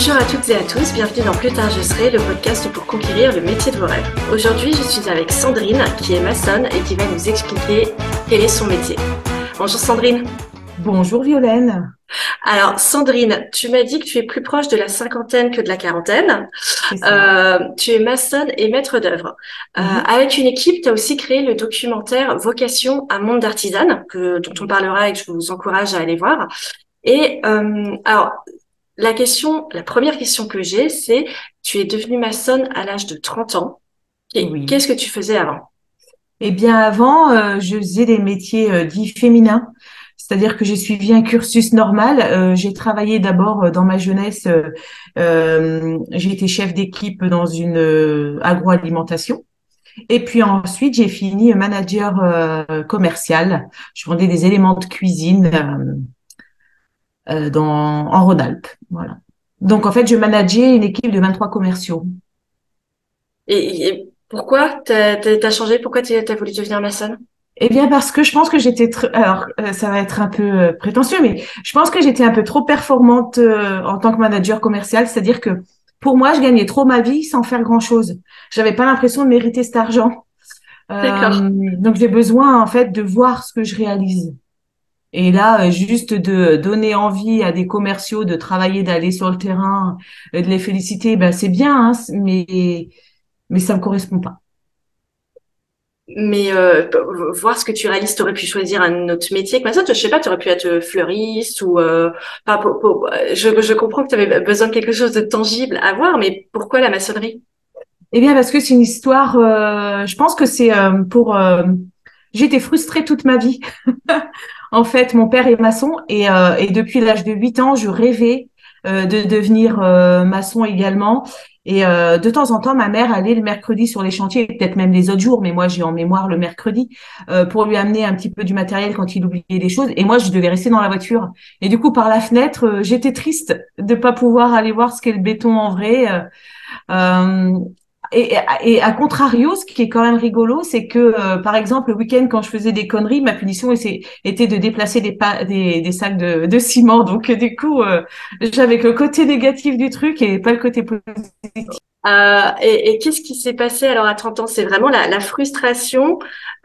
Bonjour à toutes et à tous, bienvenue dans Plus tard je serai, le podcast pour conquérir le métier de vos rêves. Aujourd'hui, je suis avec Sandrine, qui est maçonne et qui va nous expliquer quel est son métier. Bonjour Sandrine. Bonjour Violaine. Alors Sandrine, tu m'as dit que tu es plus proche de la cinquantaine que de la quarantaine. Euh, tu es maçonne et maître d'œuvre. Euh, mhm. avec une équipe, tu as aussi créé le documentaire Vocation à monde d'artisane, dont on parlera et que je vous encourage à aller voir. Et euh, alors, la question, la première question que j'ai, c'est tu es devenue maçonne à l'âge de 30 ans. Et qu'est-ce que tu faisais avant? Eh bien, avant, je faisais des métiers dits féminins. C'est-à-dire que j'ai suivi un cursus normal. Euh, j'ai travaillé d'abord euh, dans ma jeunesse. Euh, j'ai été chef d'équipe dans une agroalimentation. Et puis ensuite, j'ai fini manager commercial. Je vendais des éléments de cuisine dans, en Rhône-Alpes. Voilà. Donc en fait, je manageais une équipe de 23 commerciaux. Et, et pourquoi tu as, changé? Pourquoi tu as voulu devenir maçonne? Eh bien, parce que je pense que j'étais, alors euh, ça va être un peu euh, prétentieux, mais je pense que j'étais un peu trop performante euh, en tant que manager commercial, c'est-à-dire que pour moi, je gagnais trop ma vie sans faire grand-chose. J'avais pas l'impression de mériter cet argent. donc j'ai besoin en fait de voir ce que je réalise. Et là, juste de donner envie à des commerciaux de travailler, d'aller sur le terrain, de les féliciter, ben c'est bien, hein, mais mais ça me correspond pas mais euh, voir ce que tu réalises, tu aurais pu choisir un autre métier que ça. Je sais pas, tu aurais pu être fleuriste ou euh, pas. je, je comprends que tu avais besoin de quelque chose de tangible à voir, mais pourquoi la maçonnerie? Eh bien, parce que c'est une histoire. Euh, je pense que c'est euh, pour. Euh, j'ai été frustrée toute ma vie. en fait, mon père est maçon et, et depuis l'âge de 8 ans, je rêvais de devenir maçon également. Et euh, de temps en temps, ma mère allait le mercredi sur les chantiers, peut-être même les autres jours, mais moi j'ai en mémoire le mercredi, euh, pour lui amener un petit peu du matériel quand il oubliait des choses. Et moi, je devais rester dans la voiture. Et du coup, par la fenêtre, euh, j'étais triste de pas pouvoir aller voir ce qu'est le béton en vrai. Et, et, à contrario, ce qui est quand même rigolo, c'est que, euh, par exemple, le week-end, quand je faisais des conneries, ma punition était de déplacer des, des, des, sacs de, de, ciment. Donc, du coup, euh, j'avais que le côté négatif du truc et pas le côté positif. Euh, et, et qu'est-ce qui s'est passé alors à 30 ans? C'est vraiment la, la frustration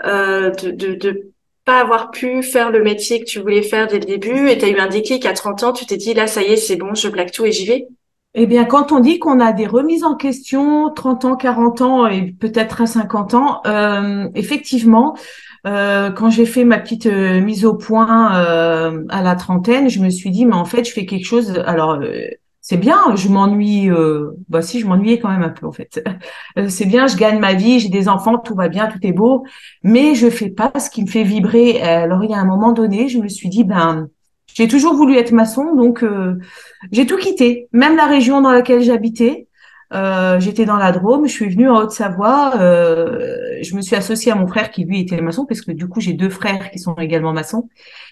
euh, de, de, de pas avoir pu faire le métier que tu voulais faire dès le début et tu as eu un déclic à 30 ans, tu t'es dit là, ça y est, c'est bon, je plaque tout et j'y vais eh bien, quand on dit qu'on a des remises en question, 30 ans, 40 ans et peut-être à 50 ans, euh, effectivement, euh, quand j'ai fait ma petite euh, mise au point à la trentaine, je me suis dit, mais en fait, je fais quelque chose. Alors, c'est bien, je m'ennuie. bah si, je m'ennuyais quand même un peu en fait. c'est bien, je gagne ma vie, j'ai des enfants, tout va bien, tout est beau, mais je fais pas ce qui me fait vibrer. Alors, il y a un moment donné, je me suis dit, ben j'ai toujours voulu être maçon, donc euh, j'ai tout quitté, même la région dans laquelle j'habitais. Euh, j'étais dans la Drôme, je suis venue en Haute-Savoie. Euh, je me suis associée à mon frère qui lui était maçon, parce que du coup j'ai deux frères qui sont également maçons.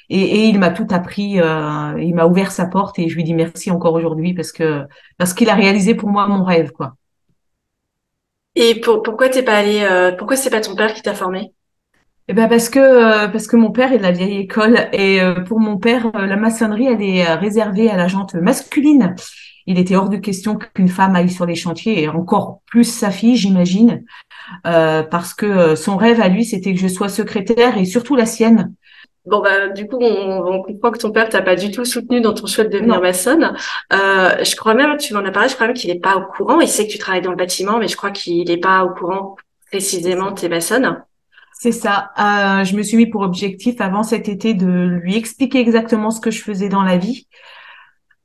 Et, il m'a tout appris, il m'a ouvert sa porte et je lui dis merci encore aujourd'hui parce que parce qu'il a réalisé pour moi mon rêve, quoi. Et pour, pourquoi t'es pas allé, pourquoi c'est pas ton père qui t'a formé eh ben parce que euh, parce que mon père est de la vieille école et euh, pour mon père euh, la maçonnerie elle est réservée à la jante masculine. Il était hors de question qu'une femme aille sur les chantiers et encore plus sa fille j'imagine parce que son rêve à lui c'était que je sois secrétaire et surtout la sienne. Bon bah du coup on, comprend que ton père t'a pas du tout soutenu dans ton choix de devenir maçonne. je crois même tu m'en as parlé je crois même qu'il est pas au courant. Il sait que tu travailles dans le bâtiment mais je crois qu'il est pas au courant précisément t'es maçonne. C'est ça. Euh, je me suis mis pour objectif avant cet été de lui expliquer exactement ce que je faisais dans la vie.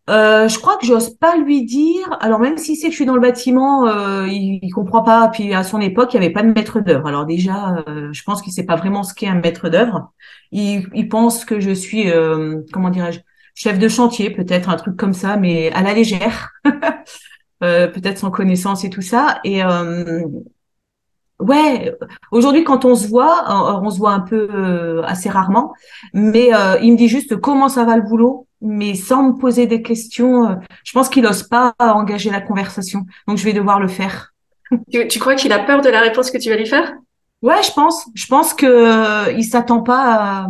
Euh, je crois que j'ose pas lui dire. Alors même s'il sait que je suis dans le bâtiment, euh, il, il comprend pas. Puis à son époque, il n'y avait pas de maître d'œuvre. Alors déjà, je pense qu'il sait pas vraiment ce qu'est un maître d'œuvre. Il, il, pense que je suis, comment dirais-je, chef de chantier, peut-être un truc comme ça, mais à la légère, peut-être sans connaissance et tout ça. Et Ouais, aujourd'hui quand on se voit, on se voit un peu euh, assez rarement, mais euh, il me dit juste comment ça va le boulot, mais sans me poser des questions. Euh, je pense qu'il n'ose pas engager la conversation, donc je vais devoir le faire. Tu, crois qu'il a peur de la réponse que tu vas lui faire? Ouais, je pense. Je pense que il s'attend pas. À...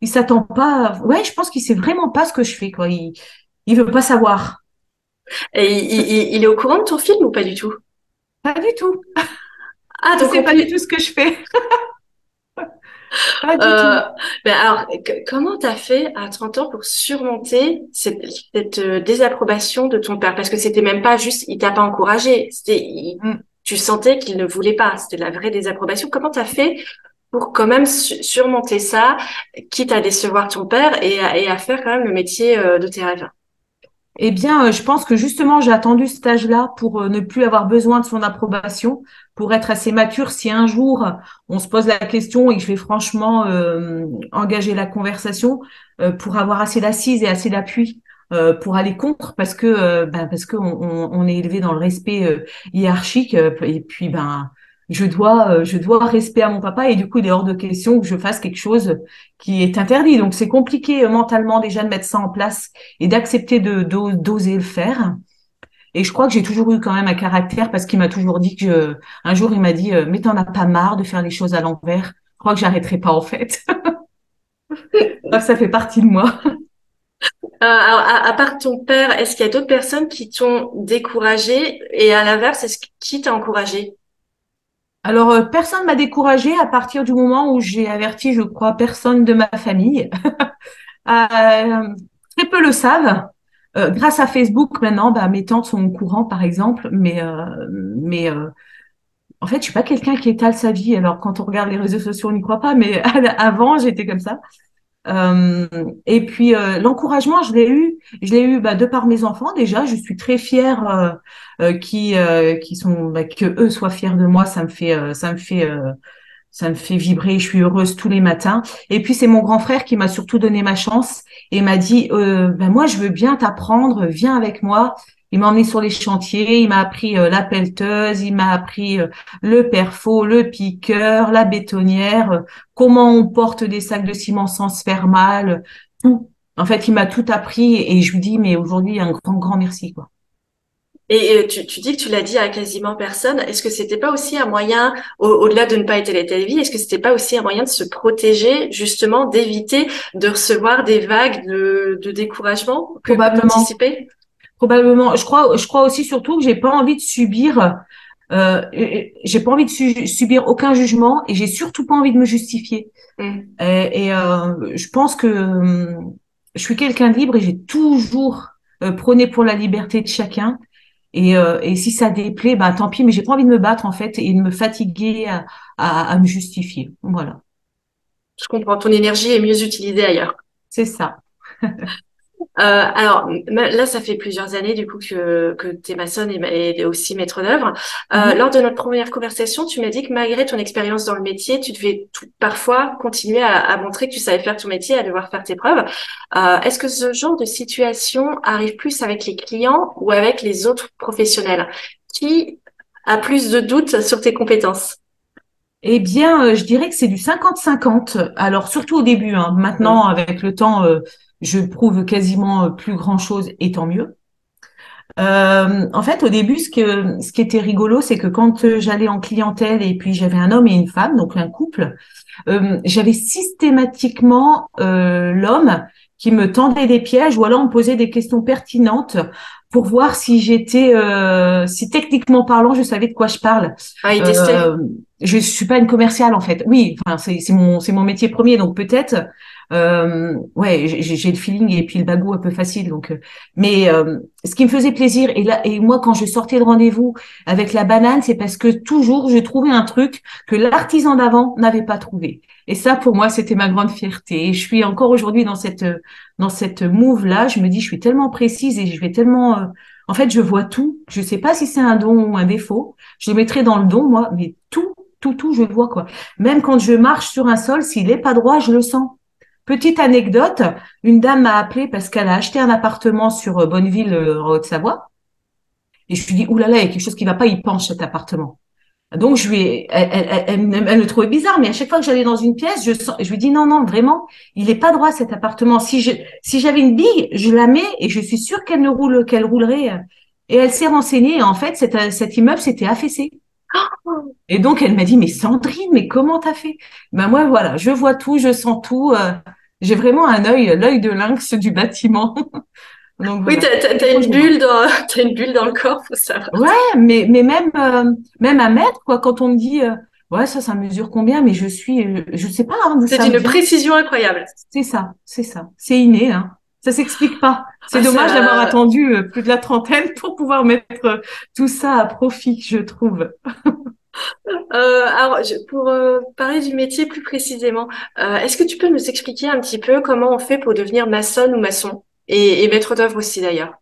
Il s'attend pas. Ouais, je pense qu'il sait vraiment pas ce que je fais quoi. Il il veut pas savoir. Et il, est au courant de ton film ou pas du tout? Pas du tout. Ah, donc c'est pas du tout ce que je fais. pas du tout. Euh, ben alors, comment t'as fait à 30 ans pour surmonter cette, euh, désapprobation de ton père? Parce que c'était même pas juste, il t'a pas encouragé. C'était, mm. tu sentais qu'il ne voulait pas. C'était la vraie désapprobation. Comment t'as fait pour quand même surmonter ça, quitte à décevoir ton père et à, faire quand même le métier euh, de tes rêves? Eh bien, je pense que justement, j'ai attendu ce âge-là pour ne plus avoir besoin de son approbation, pour être assez mature. Si un jour on se pose la question et que je vais franchement euh, engager la conversation euh, pour avoir assez d'assises et assez d'appui euh, pour aller contre parce que ben, parce que on, on, est élevé dans le respect hiérarchique et puis ben je dois je dois respect à mon papa et du coup il est hors de question que je fasse quelque chose qui est interdit donc c'est compliqué mentalement déjà de mettre ça en place et d'accepter d'oser le faire et je crois que j'ai toujours eu quand même un caractère parce qu'il m'a toujours dit que un jour il m'a dit euh, mais t'en as pas marre de faire les choses à l'envers. Je crois que j'arrêterai pas en fait. ça fait partie de moi. Euh, alors, à, part ton père, est-ce qu'il y a d'autres personnes qui t'ont découragé et à l'inverse, est-ce qui t'a encouragé? Alors, euh, personne m'a découragé à partir du moment où j'ai averti, je crois, personne de ma famille. très peu le savent. Euh, grâce à Facebook, maintenant, bah, mes tantes sont au courant, par exemple, mais, euh, mais euh, en fait, je suis pas quelqu'un qui étale sa vie. Alors, quand on regarde les réseaux sociaux, on n'y croit pas, mais avant, j'étais comme ça. Et puis, l'encouragement, je l'ai eu, je l'ai eu bah, de par mes enfants déjà. Je suis très fière qui, qui sont, bah, que eux soient fiers de moi. Ça me fait, ça me fait ça me fait vibrer, je suis heureuse tous les matins. Et puis c'est mon grand frère qui m'a surtout donné ma chance et m'a dit euh, ben moi je veux bien t'apprendre, viens avec moi. Il m'a emmené sur les chantiers, il m'a appris euh, la pelleteuse, il m'a appris euh, le perfo, le piqueur, la bétonnière, comment on porte des sacs de ciment sans se faire mal, tout. En fait, il m'a tout appris et je lui dis mais aujourd'hui un grand grand merci quoi. Et tu, tu, dis que tu l'as dit à quasiment personne. Est-ce que c'était pas aussi un moyen, au-delà de ne pas être la vie, est-ce que c'était pas aussi un moyen de se protéger, justement, d'éviter de recevoir des vagues de, de découragement que Probablement. Probablement. Je crois, je crois aussi surtout que j'ai pas envie de subir, euh, j'ai pas envie de subir aucun jugement et j'ai surtout pas envie de me justifier. Mmh. Et, et euh, je pense que hum, je suis quelqu'un de libre et j'ai toujours euh, prôné pour la liberté de chacun. Et, et si ça déplaît, bah tant pis. Mais j'ai pas envie de me battre en fait et de me fatiguer à, à, à me justifier. Voilà. Je comprends. Ton énergie est mieux utilisée ailleurs. C'est ça. Euh, alors là, ça fait plusieurs années du coup que, que tu es maçonne et, et, aussi maître d'œuvre. Euh, mhm. Lors de notre première conversation, tu m'as dit que malgré ton expérience dans le métier, tu devais tout, parfois continuer à, à, montrer que tu savais faire ton métier, à devoir faire tes preuves. Euh, Est-ce que ce genre de situation arrive plus avec les clients ou avec les autres professionnels? Qui a plus de doutes sur tes compétences? Eh bien, euh, je dirais que c'est du 50-50. Alors, surtout au début. Hein. Maintenant, avec le temps, euh, je prouve quasiment plus grand-chose et tant mieux. Euh, en fait, au début, ce, que, ce qui était rigolo, c'est que quand euh, j'allais en clientèle et puis j'avais un homme et une femme, donc un couple, euh, j'avais systématiquement euh, l'homme qui me tendait des pièges ou alors me posait des questions pertinentes pour voir si j'étais, euh, si techniquement parlant, je savais de quoi je parle. Ah, il testait. Je suis pas une commerciale en fait. Oui, enfin c'est mon c'est mon métier premier, donc peut-être euh, ouais, j'ai le feeling et puis le bagou un peu facile. Donc, euh, mais euh, ce qui me faisait plaisir et là et moi quand je sortais de rendez-vous avec la banane, c'est parce que toujours je trouvais un truc que l'artisan d'avant n'avait pas trouvé. Et ça, pour moi, c'était ma grande fierté. Et je suis encore aujourd'hui dans cette dans cette move là. Je me dis, je suis tellement précise et je vais tellement euh, en fait, je vois tout. Je sais pas si c'est un don ou un défaut. Je le mettrai dans le don, moi, mais tout, tout, tout, je vois, quoi. Même quand je marche sur un sol, s'il est pas droit, je le sens. Petite anecdote, une dame m'a appelé parce qu'elle a acheté un appartement sur euh, Bonneville, euh, en Haute-Savoie. Et je lui dis, oulala, il y a quelque chose qui va pas, il penche cet appartement. Donc, je lui ai, elle, elle, le trouvait bizarre, mais à chaque fois que j'allais dans une pièce, je, je lui dis, non, non, vraiment, il est pas droit cet appartement. Si je, si j'avais une bille, je la mets et je suis sûre qu'elle ne roule, qu'elle roulerait. Et elle s'est renseignée. Et en fait, cet, cet immeuble s'était affaissé. Et donc, elle m'a dit, mais Sandrine, mais comment t'as fait? Ben moi, voilà, je vois tout, je sens tout. Euh, j'ai vraiment un œil, l'œil de lynx du bâtiment. Donc, oui, tu as, une bulle dans, une bulle dans le corps, faut savoir. Ouais, mais, mais même, euh, même à mettre, quoi, quand on me dit, euh, ouais, ça, ça mesure combien, mais je suis, je sais pas. Hein, c'est une précision incroyable. C'est ça, c'est ça. C'est inné, hein. Ça s'explique pas. C'est ah, dommage d'avoir attendu plus de la trentaine pour pouvoir mettre tout ça à profit, je trouve. Euh, alors, pour euh, parler du métier plus précisément, euh, est-ce que tu peux nous expliquer un petit peu comment on fait pour devenir maçon ou maçon et, maître d'œuvre aussi d'ailleurs?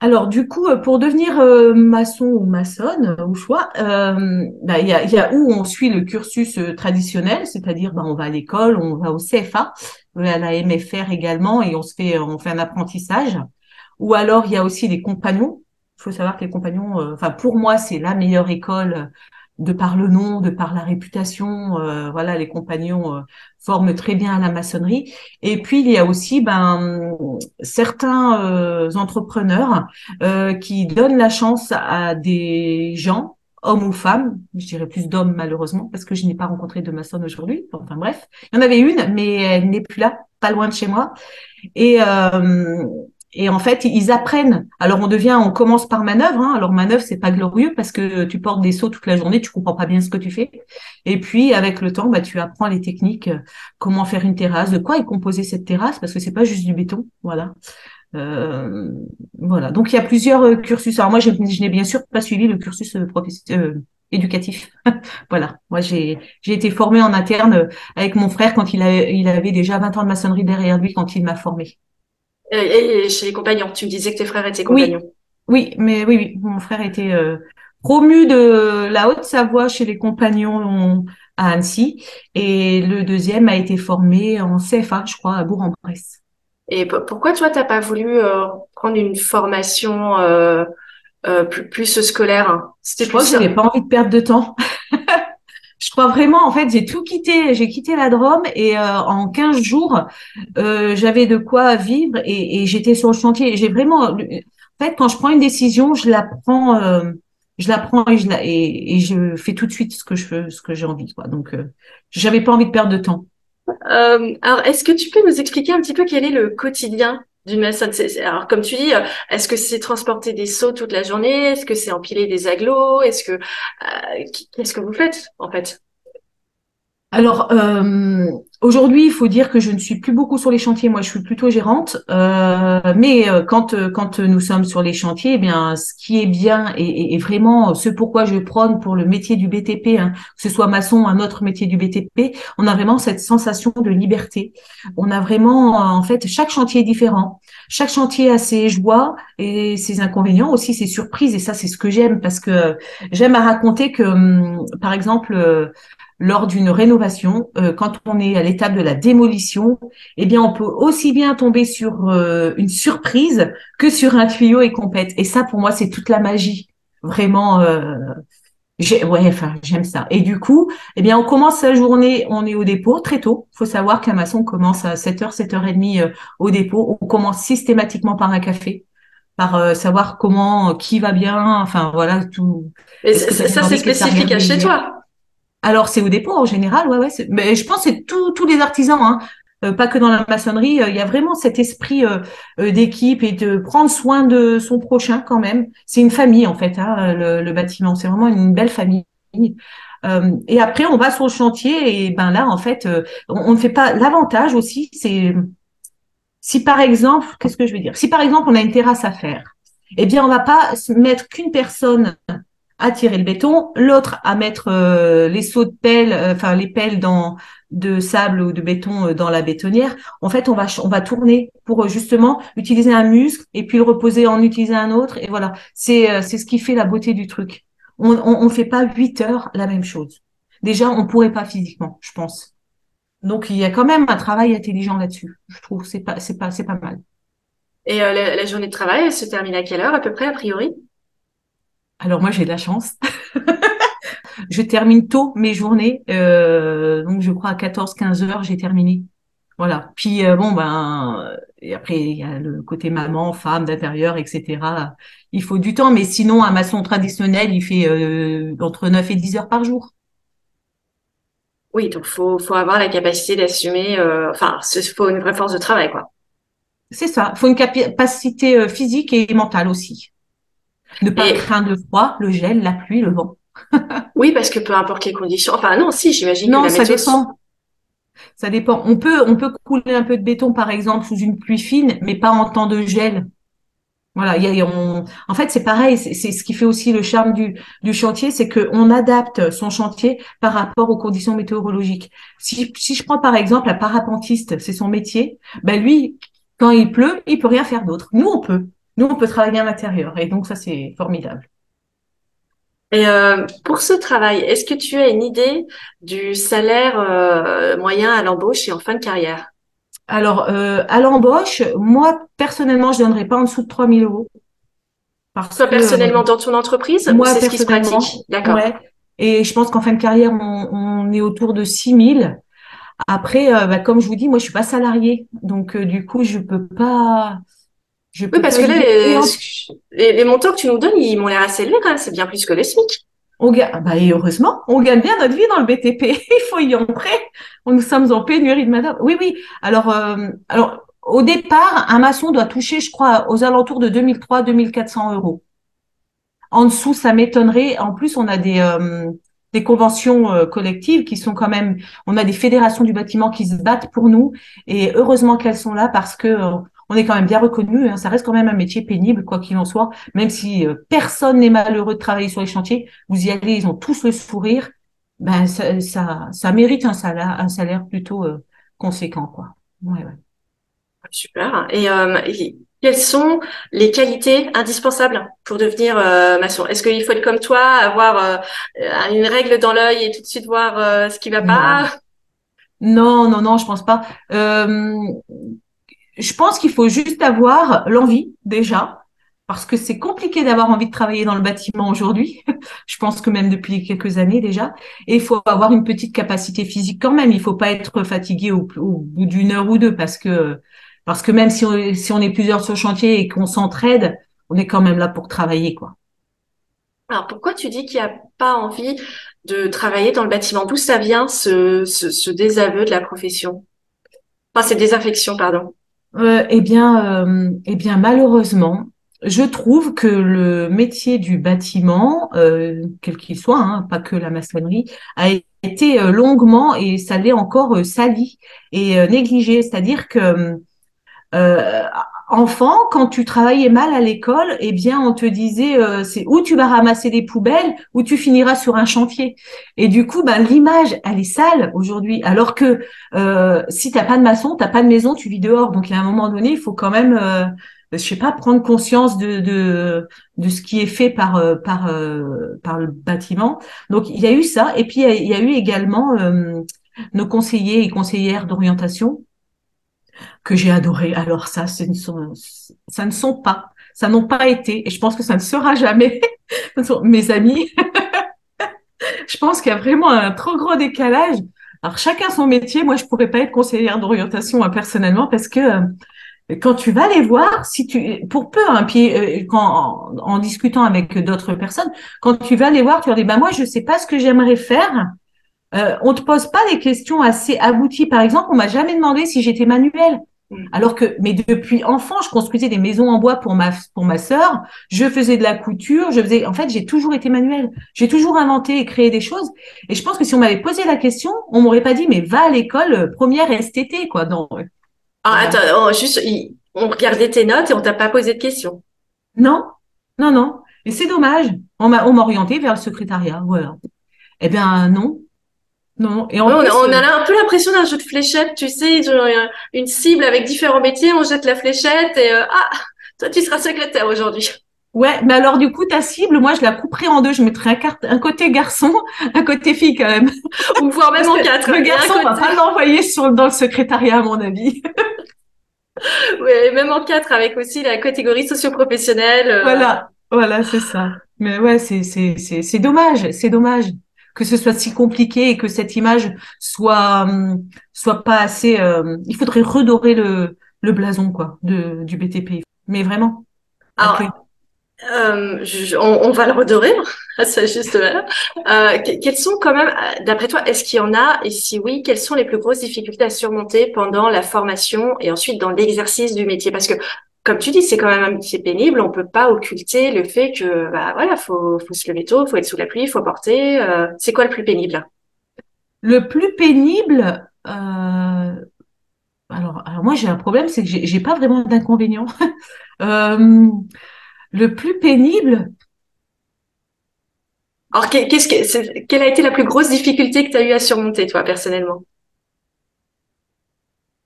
Alors du coup, pour devenir maçon ou maçonne au choix, bah, il y, a, où on suit le cursus traditionnel, c'est-à-dire bah, on va à l'école, on va au CFA, à la MFR également, et on se fait on fait un apprentissage. Ou alors il y a aussi les compagnons. Il faut savoir que les compagnons, enfin pour moi c'est la meilleure école de par le nom, de par la réputation, euh, voilà, les compagnons euh, forment très bien la maçonnerie. Et puis il y a aussi ben certains euh, entrepreneurs qui donnent la chance à des gens, hommes ou femmes, je dirais plus d'hommes malheureusement parce que je n'ai pas rencontré de maçonne aujourd'hui. Enfin bref, il y en avait une, mais elle n'est plus là, pas loin de chez moi. Et et en fait, ils apprennent. Alors on devient, on commence par manœuvre. Hein. Alors manœuvre, c'est pas glorieux parce que tu portes des sauts toute la journée, tu comprends pas bien ce que tu fais. Et puis avec le temps, bah tu apprends les techniques, euh, comment faire une terrasse, de quoi est composée cette terrasse, parce que c'est pas juste du béton, voilà. Euh, voilà. Donc il y a plusieurs euh, cursus. Alors moi, je, n'ai bien sûr pas suivi le cursus euh, éducatif. voilà. Moi, j'ai été formée en interne avec mon frère quand il, il avait déjà 20 ans de maçonnerie derrière lui quand il m'a formée. Et, chez les compagnons, tu me disais que tes frères étaient compagnons. Oui, mais oui, oui, mon frère était euh, promu de la Haute-Savoie chez les compagnons à Annecy, et le deuxième a été formé en CFA, je crois, à Bourg-en-Bresse. Et pourquoi toi, t'as pas voulu euh, prendre une formation euh, plus, plus, scolaire hein? C'était j'avais pas envie de perdre de temps. je crois vraiment, en fait, j'ai tout quitté. J'ai quitté la Drôme et euh, en 15 jours, euh, j'avais de quoi vivre et, et j'étais sur le chantier. J'ai vraiment, en fait, quand je prends une décision, je la prends, euh, je la prends et je la et, et, je fais tout de suite ce que je veux, ce que j'ai envie. Quoi. Donc, euh, j'avais pas envie de perdre de temps. Alors, est-ce que tu peux nous expliquer un petit peu quel est le quotidien d'une maçonne. Alors, comme tu dis, est-ce que c'est transporter des seaux toute la journée? Est-ce que c'est empiler des aglos Est-ce que euh, qu'est-ce que vous faites en fait? Alors euh, aujourd'hui, il faut dire que je ne suis plus beaucoup sur les chantiers. Moi, je suis plutôt gérante. Euh, mais euh, quand quand nous sommes sur les chantiers, eh bien, ce qui est bien et, et, vraiment ce pourquoi je prône pour le métier du BTP, hein, que ce soit maçon ou un autre métier du BTP, on a vraiment cette sensation de liberté. On a vraiment, en fait, chaque chantier est différent. Chaque chantier a ses joies et ses inconvénients, aussi ses surprises. Et ça, c'est ce que j'aime parce que j'aime à raconter que, hum, par exemple lors d'une rénovation, euh, quand on est à l'étape de la démolition, eh bien, on peut aussi bien tomber sur euh, une surprise que sur un tuyau et complète. Et ça, pour moi, c'est toute la magie. Vraiment, euh, ouais, enfin, j'aime ça. Et du coup, eh bien, on commence sa journée, on est au dépôt très tôt. Il faut savoir qu'un maçon commence à 7h, 7h30 au dépôt. On commence systématiquement par un café par savoir comment, qui va bien, enfin voilà tout. Et ça, c'est spécifique à chez toi. Alors c'est au dépôt en général, ouais, ouais. Mais je pense que c'est tous les artisans, hein. Euh, pas que dans la maçonnerie. Euh, il y a vraiment cet esprit euh, d'équipe et de prendre soin de son prochain quand même. C'est une famille en fait, hein, le, bâtiment. C'est vraiment une belle famille. et après, on va sur le chantier et ben là, en fait, on, ne fait pas. L'avantage aussi, c'est si par exemple, qu'est-ce que je veux dire? Si par exemple, on a une terrasse à faire, eh bien, on va pas mettre qu'une personne à tirer le béton, l'autre à mettre euh, les seaux de pelle, euh, enfin les pelles dans de sable ou de béton euh, dans la bétonnière. En fait, on va on va tourner pour justement utiliser un muscle et puis le reposer en utiliser un autre et voilà. C'est c'est ce qui fait la beauté du truc. On on, fait pas huit heures la même chose. Déjà, on pourrait pas physiquement, je pense. Donc il y a quand même un travail intelligent là-dessus. Je trouve c'est pas c'est pas c'est pas mal. Et la, la journée de travail, elle se termine à quelle heure à peu près a priori? Alors moi j'ai de la chance. je termine tôt mes journées, euh, donc je crois à 14-15 heures j'ai terminé. Voilà. Puis euh, bon ben et après il y a le côté maman, femme, d'intérieur, etc. Il faut du temps, mais sinon un maçon traditionnel il fait euh, entre 9 et 10 heures par jour. Oui, donc faut faut avoir la capacité d'assumer. enfin, il faut une vraie force de travail quoi. C'est ça. Il faut une capacité physique et mentale aussi. Ne pas craindre le froid, le gel, la pluie, le vent. oui, parce que peu importe les conditions. Enfin, non, si, j'imagine que la ça dépend. Ça dépend. On peut, on peut couler un peu de béton, par exemple, sous une pluie fine, mais pas en temps de gel. Voilà, y a, on... en fait, c'est pareil. C'est ce qui fait aussi le charme du, du chantier, c'est qu'on adapte son chantier par rapport aux conditions météorologiques. Si, si je prends par exemple un parapentiste, c'est son métier, ben lui, quand il pleut, il peut rien faire d'autre. Nous, on peut. Nous, on peut travailler à l'intérieur. Et donc, ça, c'est formidable. Et euh, pour ce travail, est-ce que tu as une idée du salaire euh, moyen à l'embauche et en fin de carrière? Alors, euh, à l'embauche, moi, personnellement, je ne donnerais pas en dessous de 3 000 euros. Parce Toi, personnellement, dans ton entreprise Moi, c'est ce qui se pratique? D'accord. Et je pense qu'en fin de carrière, on, est autour de 6 000. Après, bah, comme je vous dis, moi, je suis pas salariée. Donc, du coup, je peux pas oui, parce que là, les, les, montants que tu nous donnes, ils m'ont l'air assez élevés quand même. C'est bien plus que le SMIC. On gagne, bah, et heureusement, on gagne bien notre vie dans le BTP. Il faut y entrer. Nous sommes en pénurie de main Oui, oui. Alors, euh, alors, au départ, un maçon doit toucher, je crois, aux alentours de 2003-2400 euros. En dessous, ça m'étonnerait. En plus, on a des, euh, des conventions euh, collectives qui sont quand même, on a des fédérations du bâtiment qui se battent pour nous. Et heureusement qu'elles sont là parce que on est quand même bien reconnu. Hein, ça reste quand même un métier pénible, quoi qu'il en soit. Même si euh, personne n'est malheureux de travailler sur les chantiers, vous y allez, ils ont tous le sourire. Ben ça, ça, mérite un salaire, un salaire plutôt euh, conséquent, quoi. Ouais, ouais. Super. Et, euh, quelles sont les qualités indispensables pour devenir maçon? Est-ce qu'il faut être comme toi, avoir une règle dans l'œil et tout de suite voir ce qui va pas? Non, non, non, je pense pas. Euh, je pense qu'il faut juste avoir l'envie déjà, parce que c'est compliqué d'avoir envie de travailler dans le bâtiment aujourd'hui. je pense que même depuis quelques années déjà. Et il faut avoir une petite capacité physique quand même. Il faut pas être fatigué au, bout d'une heure ou deux, parce que parce que même si on, est plusieurs sur le chantier et qu'on s'entraide, on est quand même là pour travailler, quoi. Alors pourquoi tu dis qu'il n'y a pas envie de travailler dans le bâtiment? D'où ça vient ce désaveu de la profession? Enfin, ces désaffections, pardon. Euh, eh bien, euh, eh bien, malheureusement, je trouve que le métier du bâtiment, euh, quel qu'il soit, hein, pas que la maçonnerie, a été longuement et ça encore sali et négligé. C'est-à-dire que enfant, quand tu travaillais mal à l'école, eh bien, on te disait euh, c'est où tu vas ramasser des poubelles, ou tu finiras sur un chantier. Et du coup, ben, l'image, elle est sale aujourd'hui. Alors que euh, si t'as pas de maçon, t'as pas de maison, tu vis dehors. Donc, à un moment donné, il faut quand même, euh, je sais pas, prendre conscience de, de, de ce qui est fait par euh, par euh, par le bâtiment. Donc, il y a eu ça. Et puis, il y a eu également nos conseillers et conseillères d'orientation que j'ai adoré. Alors ça, ne sont, ça ne sont pas, ça n'ont pas été, et je pense que ça ne sera jamais mes amis. je pense qu'il y a vraiment un trop gros décalage. Alors chacun son métier. Moi, je pourrais pas être conseillère d'orientation personnellement parce que euh, quand tu vas les voir, si tu, pour peu, hein, pied, euh, quand, en, discutant avec d'autres personnes, quand tu vas les voir, tu leur dis, bah moi, je sais pas ce que j'aimerais faire. Euh, on te pose pas des questions assez abouties. Par exemple, on m'a jamais demandé si j'étais manuelle. Mm. Alors que, mais depuis enfant, je construisais des maisons en bois pour ma pour ma sœur. Je faisais de la couture. Je faisais, en fait, j'ai toujours été manuelle. J'ai toujours inventé et créé des choses. Et je pense que si on m'avait posé la question, on m'aurait pas dit, mais va à l'école euh, première STT, quoi. Non. Ah, attends, oh, juste, on regardait tes notes et on t'a pas posé de questions. Non, non, non. Et c'est dommage. On m'a, on m'a orienté vers le secrétariat. Voilà. Eh bien, non. Non, et on, a, euh, un peu l'impression d'un jeu de fléchettes, tu sais, une cible avec différents métiers, on jette la fléchette et euh, ah, toi tu seras secrétaire aujourd'hui. Ouais, mais alors du coup ta cible, moi je la couperai en deux, je mettrai un, carte, un côté garçon, un côté fille quand même, ou voire même en quatre. Le garçon va pas l'envoyer sur dans le secrétariat à mon avis. oui, même en quatre avec aussi la catégorie socio-professionnelle. Euh. Voilà, voilà, c'est ça. Mais ouais, c'est c'est c'est c'est dommage, c'est dommage que ce soit si compliqué et que cette image soit hum, soit pas assez. Euh, il faudrait redorer le, le blason quoi de, du BTP. Mais vraiment. Alors, euh, on, va le redorer à sa juste Euh, quelles sont quand même, d'après toi, est-ce qu'il y en a Et si oui, quelles sont les plus grosses difficultés à surmonter pendant la formation et ensuite dans l'exercice du métier? Parce que, comme tu dis, c'est quand même un métier pénible. On peut pas occulter le fait que, bah voilà, faut, faut se lever tôt, faut être sous la pluie, faut porter. Euh, c'est quoi le plus pénible? Le plus pénible. Euh... Alors, alors moi j'ai un problème, c'est que j'ai pas vraiment d'inconvénients. euh, le plus pénible. Alors, qu'est-ce que, quelle a été la plus grosse difficulté que tu as eu à surmonter, toi, personnellement?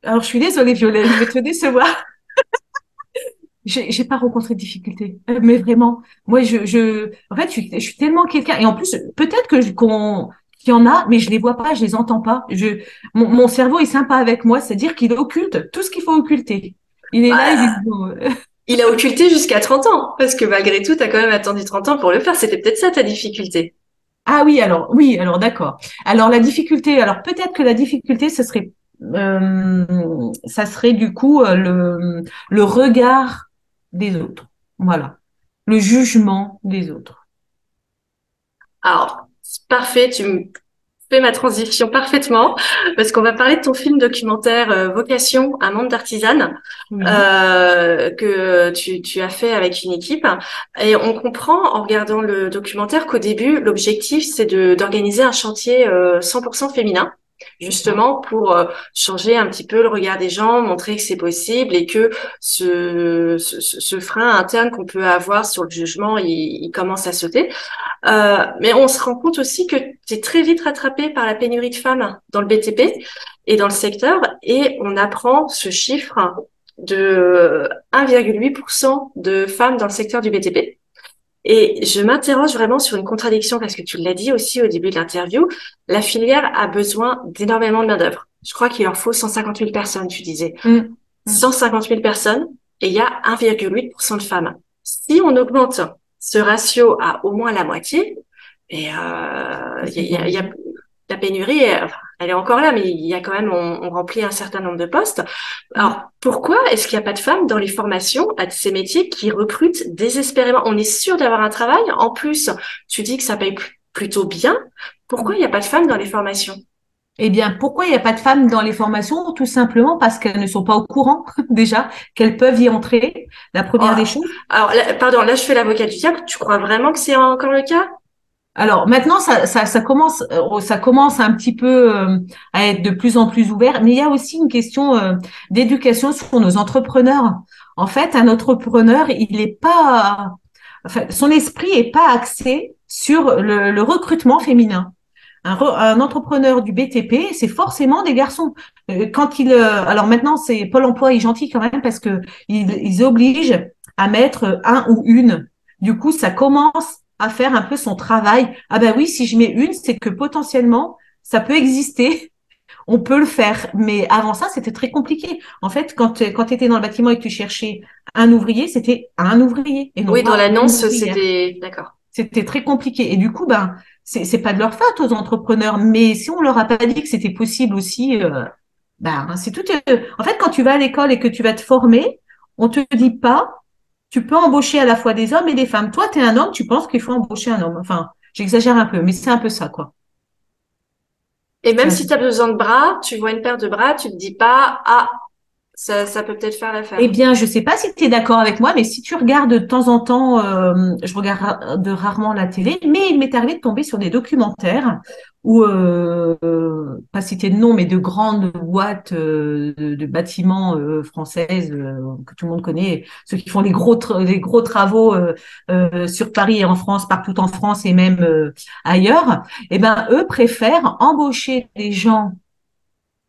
Alors, je suis désolée, Violette, je vais te décevoir. J'ai pas rencontré de difficulté, euh, mais vraiment. Moi, je, je, en fait, je suis, tellement quelqu'un, et en plus, peut-être que qu'on qu'il y en a, mais je les vois pas, je les entends pas. Je, mon, mon cerveau est sympa avec moi, c'est-à-dire qu'il occulte tout ce qu'il faut occulter. Il est là, il dit, il a occulté jusqu'à 30 ans, parce que malgré tout, tu as quand même attendu 30 ans pour le faire. C'était peut-être ça ta difficulté. Ah oui, alors oui, alors d'accord. Alors la difficulté, alors peut-être que la difficulté, ce serait, euh, ça serait du coup euh, le, le regard des autres. Voilà, le jugement des autres. Alors, c'est parfait, tu me fais ma transition parfaitement parce qu'on va parler de ton film documentaire euh, Vocation, un monde d'artisanes euh, que tu, tu, as fait avec une équipe. Et on comprend en regardant le documentaire qu'au début, l'objectif, c'est d'organiser un chantier 100% euh, féminin justement pour euh, changer un petit peu le regard des gens, montrer que c'est possible et que ce, ce, ce frein interne qu'on peut avoir sur le jugement, il, commence à sauter. Euh, mais on se rend compte aussi que tu es très vite rattrapé par la pénurie de femmes dans le BTP et dans le secteur et on apprend ce chiffre de 1,8% de femmes dans le secteur du BTP. Et je m'interroge vraiment sur une contradiction parce que tu l'as dit aussi au début de l'interview, la filière a besoin d'énormément de main-d'œuvre. Je crois qu'il leur faut 150 000 personnes, tu disais. 150 mm. 000 personnes et il y a 1,8% de femmes. Si on augmente ce ratio à au moins la moitié, et euh, il y, a, y, a, la pénurie, elle est encore là, mais il y a quand même, on, on remplit un certain nombre de postes. Alors, pourquoi est-ce qu'il n'y a pas de femmes dans les formations à ces métiers qui recrutent désespérément? On est sûr d'avoir un travail. En plus, tu dis que ça paye plutôt bien. Pourquoi il n'y a pas de femmes dans les formations? Eh bien, pourquoi il n'y a pas de femmes dans les formations? Tout simplement parce qu'elles ne sont pas au courant déjà qu'elles peuvent y entrer. La première des choses. Alors, pardon, là je fais l'avocat du diable. Tu crois vraiment que c'est encore le cas? Alors maintenant, ça, commence, euh, ça commence un petit peu euh, à être de plus en plus ouvert, mais il y a aussi une question euh, d'éducation sur nos entrepreneurs. En fait, un entrepreneur, il n'est pas, son esprit est pas axé sur le, recrutement féminin. Un, un, entrepreneur du BTP, c'est forcément des garçons. Quand il, alors maintenant, c'est Pôle Emploi est gentil quand même parce que ils, ils obligent à mettre un ou une. Du coup, ça commence à faire un peu son travail. Ah ben oui, si je mets une, c'est que potentiellement, ça peut exister. On peut le faire. Mais avant ça, c'était très compliqué. En fait, quand, quand tu étais dans le bâtiment et que tu cherchais un ouvrier, c'était un ouvrier. Et oui, dans l'annonce, c'était... D'accord. C'était très compliqué. Et du coup, ben, c'est, c'est pas de leur faute aux entrepreneurs. Mais si on leur a pas dit que c'était possible aussi, euh, ben, c'est tout. Euh, en fait, quand tu vas à l'école et que tu vas te former, on te dit pas tu peux embaucher à la fois des hommes et des femmes. Toi, tu es un homme, tu penses qu'il faut embaucher un homme. Enfin, j'exagère un peu, mais c'est un peu ça, quoi. Et même si tu as besoin de bras, tu vois une paire de bras, tu te dis pas, ah, ça, peut peut-être faire l'affaire. Eh bien, je sais pas si tu es d'accord avec moi, mais si tu regardes de temps en temps, euh, je regarde rarement la télé, mais il m'est arrivé de tomber sur des documentaires où, euh, pas citer de nom, mais de grandes boîtes euh, de, bâtiments françaises que tout le monde connaît, ceux qui font les gros, les gros travaux sur Paris et en France, partout en France et même ailleurs, eh ben eux préfèrent embaucher des gens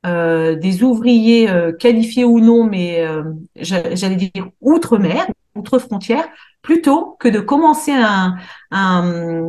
euh, des ouvriers euh, qualifiés ou non, mais euh, j'allais dire outre-mer, outre-frontière, plutôt que de commencer un, un,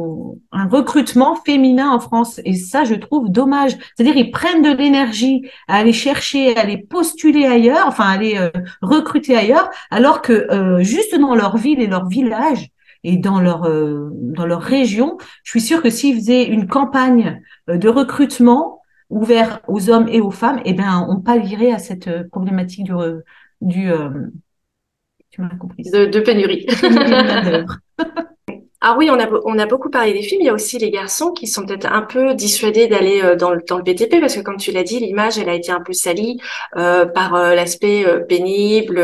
un, recrutement féminin en France. Et ça, je trouve dommage. C'est-à-dire, ils prennent de l'énergie à aller chercher, à aller postuler ailleurs, enfin, à aller recruter ailleurs, alors que juste dans leur ville et leur village, et dans leur dans leur région, je suis sûre que s'ils faisaient une campagne de recrutement, ouvert aux hommes et aux femmes, eh bien, on pallierait à cette euh, problématique du, du, euh, tu m'as compris. De, de pénurie. Ah oui, on a, on a beaucoup parlé des films. Il y a aussi les garçons qui sont peut-être un peu dissuadés d'aller euh, dans le, dans le BTP parce que, comme tu l'as dit, l'image, elle a été un peu salie euh, par euh, l'aspect pénible,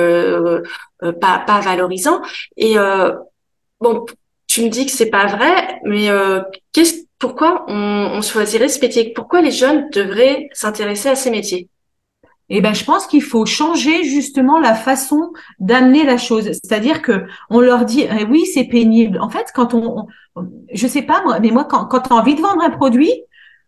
pas, pas valorisant. Et bon, tu me dis que c'est pas vrai, mais qu'est-ce, pourquoi on, on choisirait ce métier Pourquoi les jeunes devraient s'intéresser à ces métiers? Eh ben, je pense qu'il faut changer justement la façon d'amener la chose. C'est-à-dire que on leur dit, eh oui, c'est pénible. En fait, quand on, je sais pas moi, mais moi, quand, quand tu as envie de vendre un produit,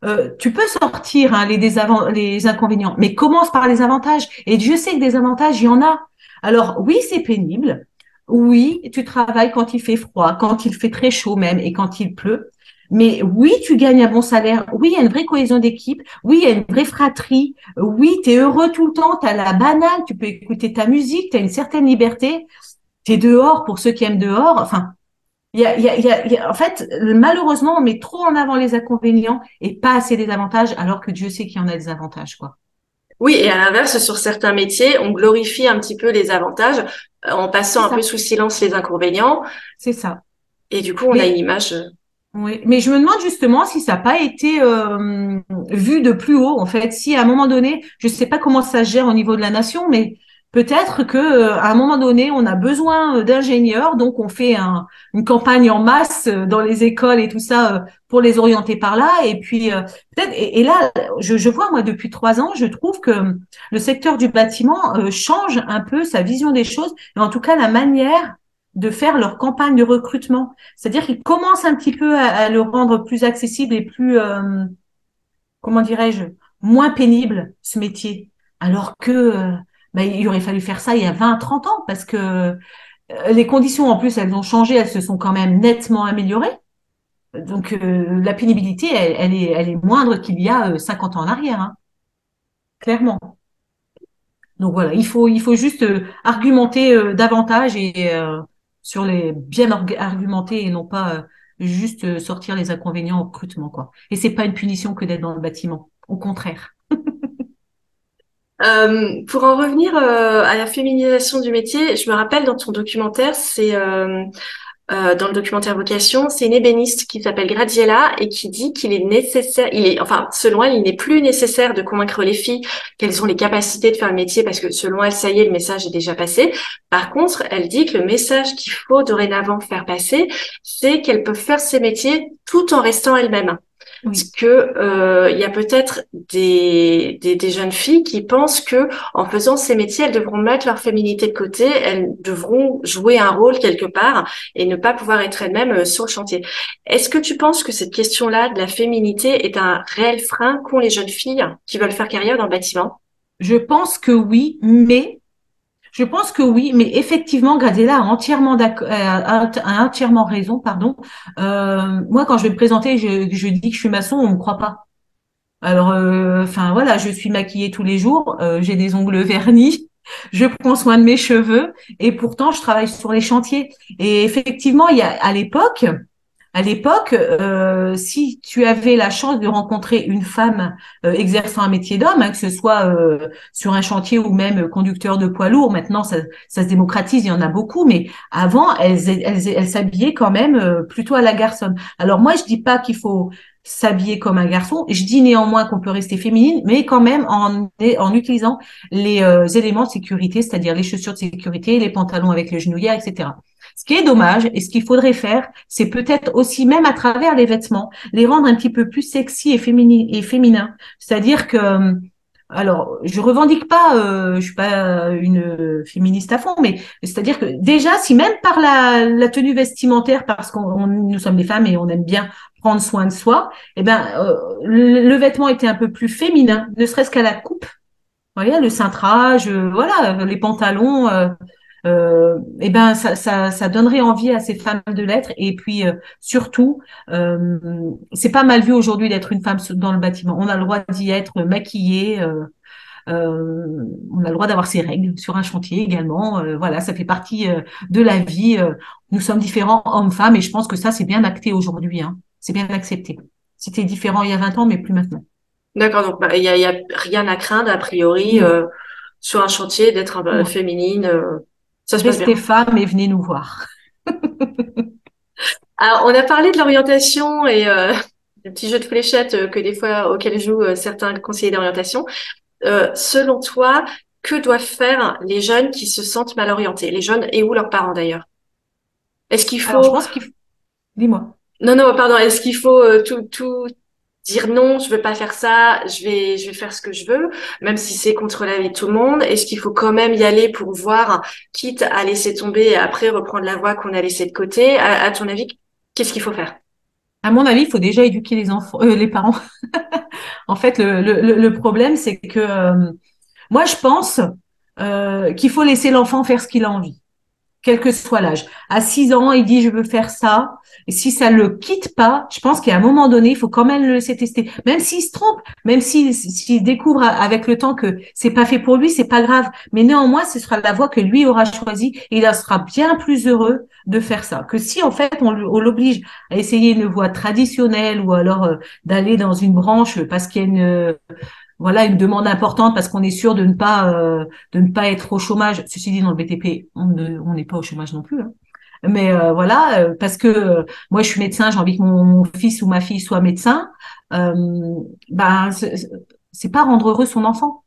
euh, tu peux sortir hein, les, les inconvénients, mais commence par les avantages. Et Dieu sait que des avantages, il y en a. Alors oui, c'est pénible. Oui, tu travailles quand il fait froid, quand il fait très chaud même et quand il pleut. Mais oui, tu gagnes un bon salaire. Oui, il y a une vraie cohésion d'équipe. Oui, il y a une vraie fratrie. Oui, tu es heureux tout le temps. Tu as la banane. Tu peux écouter ta musique. Tu as une certaine liberté. Tu es dehors pour ceux qui aiment dehors. Enfin, il y a, y, a, y a, en fait, malheureusement, on met trop en avant les inconvénients et pas assez des avantages, alors que Dieu sait qu'il y en a des avantages, quoi. Oui, et à l'inverse, sur certains métiers, on glorifie un petit peu les avantages euh, en passant un peu sous silence les inconvénients. C'est ça. Et du coup, on a une image. Oui, mais je me demande justement si ça n'a pas été euh, vu de plus haut, en fait. Si à un moment donné, je ne sais pas comment ça gère au niveau de la nation, mais peut-être que euh, à un moment donné, on a besoin d'ingénieurs, donc on fait un, une campagne en masse euh, dans les écoles et tout ça pour les orienter par là. Et puis peut-être, et, là, je, je, vois moi depuis trois ans, je trouve que le secteur du bâtiment change un peu sa vision des choses, et en tout cas la manière de faire leur campagne de recrutement. C'est-à-dire qu'ils commencent un petit peu à, le rendre plus accessible et plus, euh, comment dirais-je, moins pénible, ce métier. Alors que euh, bah, il aurait fallu faire ça il y a 20, 30 ans parce que euh, les conditions, en plus, elles ont changé, elles se sont quand même nettement améliorées. Donc, la pénibilité, elle, est, elle est moindre qu'il y a 50 ans en arrière, hein. clairement. Donc voilà, il faut, il faut juste argumenter davantage et sur les bien argumenter et non pas euh, juste euh, sortir les inconvénients au recrutement quoi. Et c'est pas une punition que d'être dans le bâtiment, au contraire. Euh, pour en revenir à la féminisation du métier, je me rappelle dans ton documentaire, c'est euh, dans le documentaire Vocation, c'est une ébéniste qui s'appelle Gradiella et qui dit qu'il est nécessaire, il est, enfin, selon elle, il n'est plus nécessaire de convaincre les filles qu'elles ont les capacités de faire le métier parce que selon elle, ça y est, le message est déjà passé. Par contre, elle dit que le message qu'il faut dorénavant faire passer, c'est qu'elles peuvent faire ces métiers tout en restant elles-mêmes. Parce que euh, il y a peut-être des, des, des, jeunes filles qui pensent que en faisant ces métiers, elles devront mettre leur féminité de côté, elles devront jouer un rôle quelque part et ne pas pouvoir être elles-mêmes euh, sur le chantier. Est-ce que tu penses que cette question-là de la féminité est un réel frein qu'ont les jeunes filles qui veulent faire carrière dans le bâtiment? Je pense que oui, mais je pense que oui, mais effectivement, Gradella a entièrement, euh, a entièrement raison. Pardon. Euh, moi, quand je vais me présenter, je, je, dis que je suis maçon, on me croit pas. Alors, euh, enfin voilà, je suis maquillée tous les jours, j'ai des ongles vernis, je prends soin de mes cheveux, et pourtant je travaille sur les chantiers. Et effectivement, il y a à l'époque, à l'époque, euh, si tu avais la chance de rencontrer une femme euh, exerçant un métier d'homme, hein, que ce soit euh, sur un chantier ou même conducteur de poids lourd, maintenant ça, ça, se démocratise, il y en a beaucoup, mais avant, elles, elles, elles s'habillaient quand même plutôt à la garçonne. Alors moi, je dis pas qu'il faut s'habiller comme un garçon. Je dis néanmoins qu'on peut rester féminine, mais quand même en, en utilisant les éléments de sécurité, c'est-à-dire les chaussures de sécurité, les pantalons avec le genouillère, etc. Ce qui est dommage et ce qu'il faudrait faire, c'est peut-être aussi même à travers les vêtements, les rendre un petit peu plus sexy et, féminin. Et féminin. C'est-à-dire que, euh, alors, je revendique pas, euh, je suis pas une féministe à fond, mais c'est-à-dire que déjà, si même par la, tenue vestimentaire, parce qu'on nous sommes des femmes et on aime bien prendre soin de soi, eh ben, euh, le, vêtement était un peu plus féminin, ne serait-ce qu'à la coupe. Voyez, le cintrage, euh, voilà, les pantalons euh, eh ben ça, ça, ça, donnerait envie à ces femmes de l'être. Et puis euh, surtout, euh, c'est pas mal vu aujourd'hui d'être une femme dans le bâtiment. On a le droit d'y être maquillée. Euh, euh, on a le droit d'avoir ses règles sur un chantier également. voilà, ça fait partie de la vie. nous sommes différents hommes-femmes et je pense que ça c'est bien acté aujourd'hui. Hein. C'est bien accepté. C'était différent il y a 20 ans, mais plus maintenant. D'accord, donc bah, il y, a, y, a, rien à craindre a priori sur un chantier d'être féminine. Ça se femmes et venez nous voir. Alors, on a parlé de l'orientation et euh, des petits jeux de fléchettes euh, que des fois auxquels jouent euh, certains conseillers d'orientation. Euh, selon toi, que doivent faire les jeunes qui se sentent mal orientés, les jeunes et ou leurs parents d'ailleurs? Est-ce qu'il faut je pense qu'il faut... Dis-moi. Non, non, pardon. Est-ce qu'il faut euh, tout, tout dire non, je veux pas faire ça, je vais, je vais faire ce que je veux, même si c'est contre la vie de tout le monde. Est-ce qu'il faut quand même y aller pour voir, quitte à laisser tomber et après reprendre la voie qu'on a laissée de côté? À, ton avis, qu'est-ce qu'il faut faire? À mon avis, il faut déjà éduquer les enfants, euh, les parents. en fait, le, le, problème, c'est que euh, moi, je pense euh, qu'il faut laisser l'enfant faire ce qu'il a envie quel que soit l'âge. À 6 ans, il dit je veux faire ça. Et si ça le quitte pas, je pense qu'à un moment donné, il faut quand même le laisser tester. Même s'il se trompe, même s'il découvre avec le temps que c'est pas fait pour lui, c'est pas grave. Mais néanmoins, ce sera la voie que lui aura choisie et il sera bien plus heureux de faire ça. Que si en fait on, l'oblige à essayer une voie traditionnelle ou alors euh, d'aller dans une branche parce qu'il y a une voilà une demande importante parce qu'on est sûr de ne pas euh, de ne pas être au chômage. Ceci dit, dans le BTP, on ne on n'est pas au chômage non plus. Hein. Mais euh, voilà, euh, parce que moi je suis médecin, j'ai envie que mon, fils ou ma fille soit médecin. ben c'est pas rendre heureux son enfant.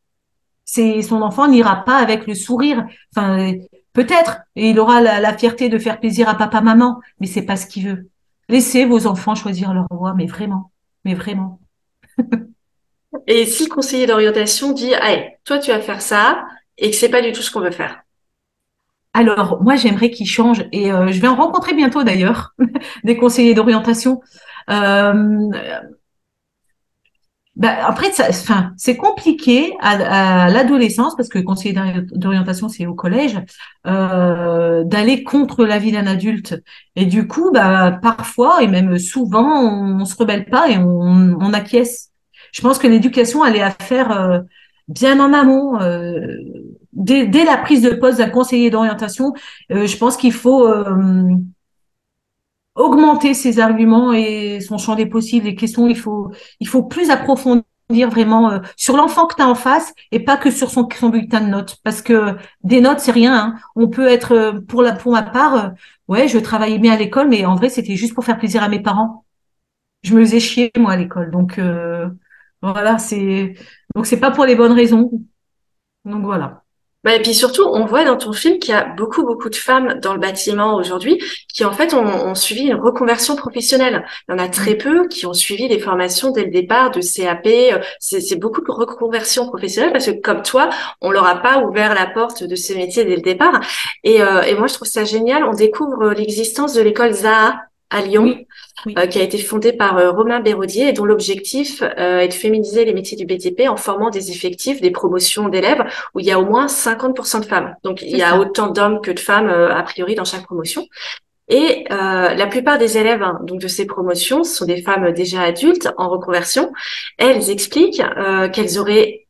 C'est son enfant n'ira pas avec le sourire. Enfin peut-être et il aura la, la fierté de faire plaisir à papa maman, mais c'est pas ce qu'il veut. Laissez vos enfants choisir leur voie, mais vraiment, mais vraiment. Et si le conseiller d'orientation dit, allez, toi tu vas faire ça, et que c'est pas du tout ce qu'on veut faire. Alors, moi, j'aimerais qu'il change, et euh, je vais en rencontrer bientôt d'ailleurs, des conseillers d'orientation. Euh, bah, après, enfin, c'est compliqué à, l'adolescence parce que conseiller d'orientation, c'est au collège, euh, d'aller contre l'avis d'un adulte. Et du coup, bah, parfois et même souvent, on, on se rebelle pas et on, on acquiesce. Je pense que l'éducation, elle est à faire euh, bien en amont. Euh, dès, dès, la prise de poste d'un conseiller d'orientation, euh, je pense qu'il faut augmenter ses arguments et son champ des possibles. Les questions, il faut, il faut plus approfondir vraiment sur l'enfant que tu as en face et pas que sur son, son bulletin de notes parce que des notes c'est rien hein. on peut être pour la pour ma part ouais je travaillais bien à l'école mais en vrai c'était juste pour faire plaisir à mes parents je me faisais chier moi à l'école donc voilà, c'est donc c'est pas pour les bonnes raisons. Donc voilà. Bah, et puis surtout, on voit dans ton film qu'il y a beaucoup, beaucoup de femmes dans le bâtiment aujourd'hui qui, en fait, ont, suivi une reconversion professionnelle. Il y en a très peu qui ont suivi des formations dès le départ de CAP. C'est beaucoup de reconversion professionnelle parce que, comme toi, on leur a pas ouvert la porte de ces métiers dès le départ. Et, euh, et moi, je trouve ça génial. On découvre l'existence de l'école Zaha à Lyon, euh, qui a été fondée par euh, Romain Béraudier et dont l'objectif euh, est de féminiser les métiers du BTP en formant des effectifs, des promotions d'élèves où il y a au moins 50% de femmes. Donc il y a autant d'hommes que de femmes a priori dans chaque promotion. Et la plupart des élèves hein, donc de ces promotions sont des femmes déjà adultes en reconversion. Elles expliquent qu'elles auraient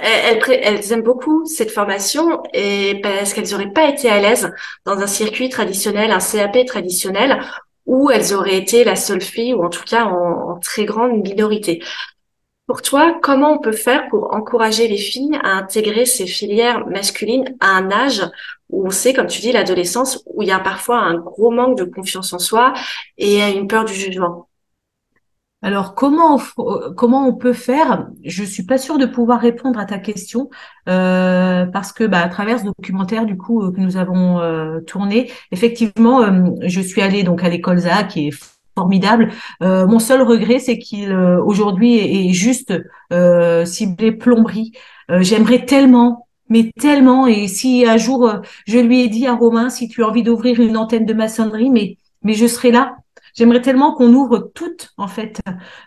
elles, elles, aiment beaucoup cette formation et parce qu'elles n'auraient pas été à l'aise dans un circuit traditionnel, un CAP traditionnel, où elles auraient été la seule fille, ou en tout cas en, très grande minorité. Pour toi, comment on peut faire pour encourager les filles à intégrer ces filières masculines à un âge où on sait, comme tu dis, l'adolescence, où il y a parfois un gros manque de confiance en soi et une peur du jugement? Alors comment on, comment on peut faire? Je suis pas sûre de pouvoir répondre à ta question euh, parce que bah, à travers ce documentaire du coup que nous avons euh, tourné, effectivement, euh, je suis allée donc à l'école ZA qui est formidable. mon seul regret, c'est qu'il aujourd'hui est, juste ciblé plomberie. J'aimerais tellement mais tellement. Et si un jour je lui ai dit à Romain, si tu as envie d'ouvrir une antenne de maçonnerie, mais mais je serai là J'aimerais tellement qu'on ouvre toutes, en fait,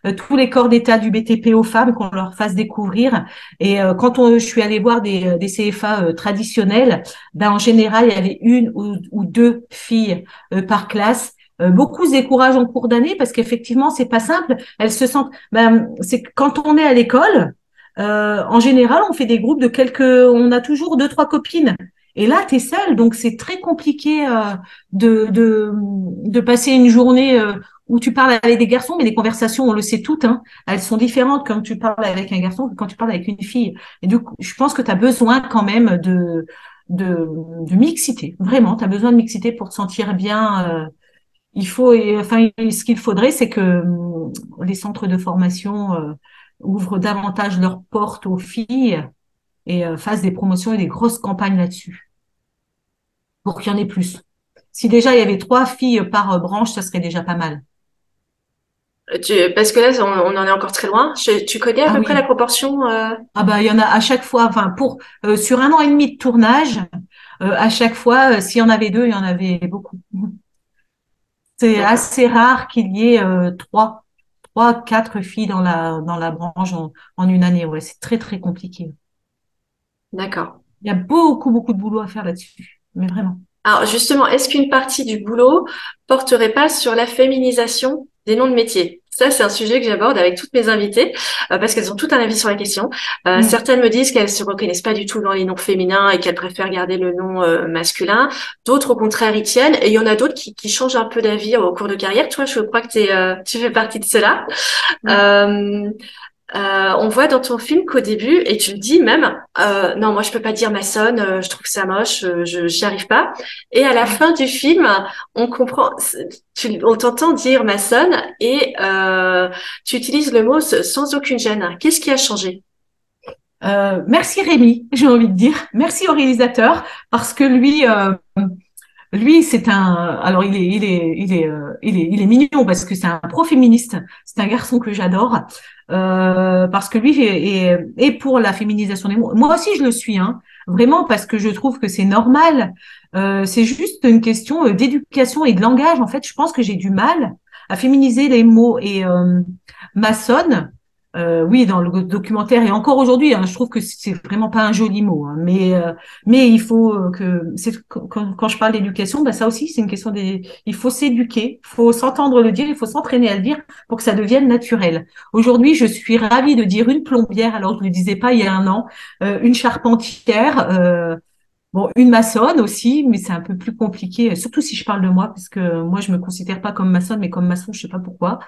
euh, tous les corps d'état du BTP aux femmes, qu'on leur fasse découvrir. Et euh, quand on, je suis allée voir des, euh, CFA traditionnels, ben en général, il y avait une ou, ou deux filles par classe. beaucoup se découragent en cours d'année parce qu'effectivement, c'est pas simple. Elles se sentent. Ben, c'est quand on est à l'école, en général, on fait des groupes de quelques. On a toujours deux trois copines. Et là, tu es seule, donc c'est très compliqué euh, de, de, de, passer une journée euh, où tu parles avec des garçons, mais les conversations, on le sait toutes, hein, elles sont différentes quand tu parles avec un garçon que quand tu parles avec une fille. Et du coup, je pense que tu as besoin quand même de de, de mixité. Vraiment, tu as besoin de mixité pour te sentir bien. Euh, il faut, enfin, ce qu'il faudrait, c'est que hum, les centres de formation euh, ouvrent davantage leurs portes aux filles et euh, fassent des promotions et des grosses campagnes là-dessus pour qu'il y en ait plus. Si déjà il y avait trois filles par branche, ça serait déjà pas mal. Tu, parce que là, on, en est encore très loin. tu connais à ah peu près la proportion euh... Ah bah il y en a à chaque fois. Enfin pour euh, sur un an et demi de tournage, euh, à chaque fois, euh, s'il y en avait deux, il y en avait beaucoup. C'est assez rare qu'il y ait trois, trois, quatre filles dans la dans la branche en, en une année. Ouais, c'est très très compliqué. D'accord. Il y a beaucoup beaucoup de boulot à faire là-dessus, mais vraiment. Alors justement, est-ce qu'une partie du boulot porterait pas sur la féminisation des noms de métiers? Ça, c'est un sujet que j'aborde avec toutes mes invitées euh, parce qu'elles ont tout un avis sur la question. Euh, mm. Certaines me disent qu'elles se reconnaissent pas du tout dans les noms féminins et qu'elles préfèrent garder le nom euh, masculin. D'autres, au contraire, y tiennent. Et il y en a d'autres qui, qui, changent un peu d'avis au cours de carrière. Toi, je crois que tu fais partie de cela. Euh, on voit dans ton film qu'au début, et tu le dis même, euh, non, moi je peux pas dire maçonne, euh, je trouve ça moche, je j'y arrive pas. Et à la fin du film, on comprend, tu, on t'entend dire maçonne et tu utilises le mot sans aucune gêne. Qu'est-ce qui a changé? Merci Rémi, j'ai envie de dire. Merci au réalisateur parce que lui, lui, c'est un. Alors, il est, il est, il est, il est, il est mignon parce que c'est un pro-féministe. C'est un garçon que j'adore. Euh, parce que lui est, est, pour la féminisation des mots. Moi aussi, je le suis, hein, vraiment, parce que je trouve que c'est normal. Euh, c'est juste une question euh, d'éducation et de langage. En fait, je pense que j'ai du mal à féminiser les mots. Et euh, maçonne, euh, oui, dans le documentaire et encore aujourd'hui, hein, je trouve que c'est vraiment pas un joli mot. Hein, mais euh, mais il faut euh, que quand, je parle d'éducation, bah ça aussi c'est une question des. Il faut s'éduquer, il faut s'entendre le dire, il faut s'entraîner à le dire pour que ça devienne naturel. Aujourd'hui, je suis ravie de dire une plombière, alors je ne le disais pas il y a un an, une charpentière. Bon, une maçonne aussi, mais c'est un peu plus compliqué, surtout si je parle de moi, parce que moi, je me considère pas comme maçonne, mais comme maçon, je sais pas pourquoi.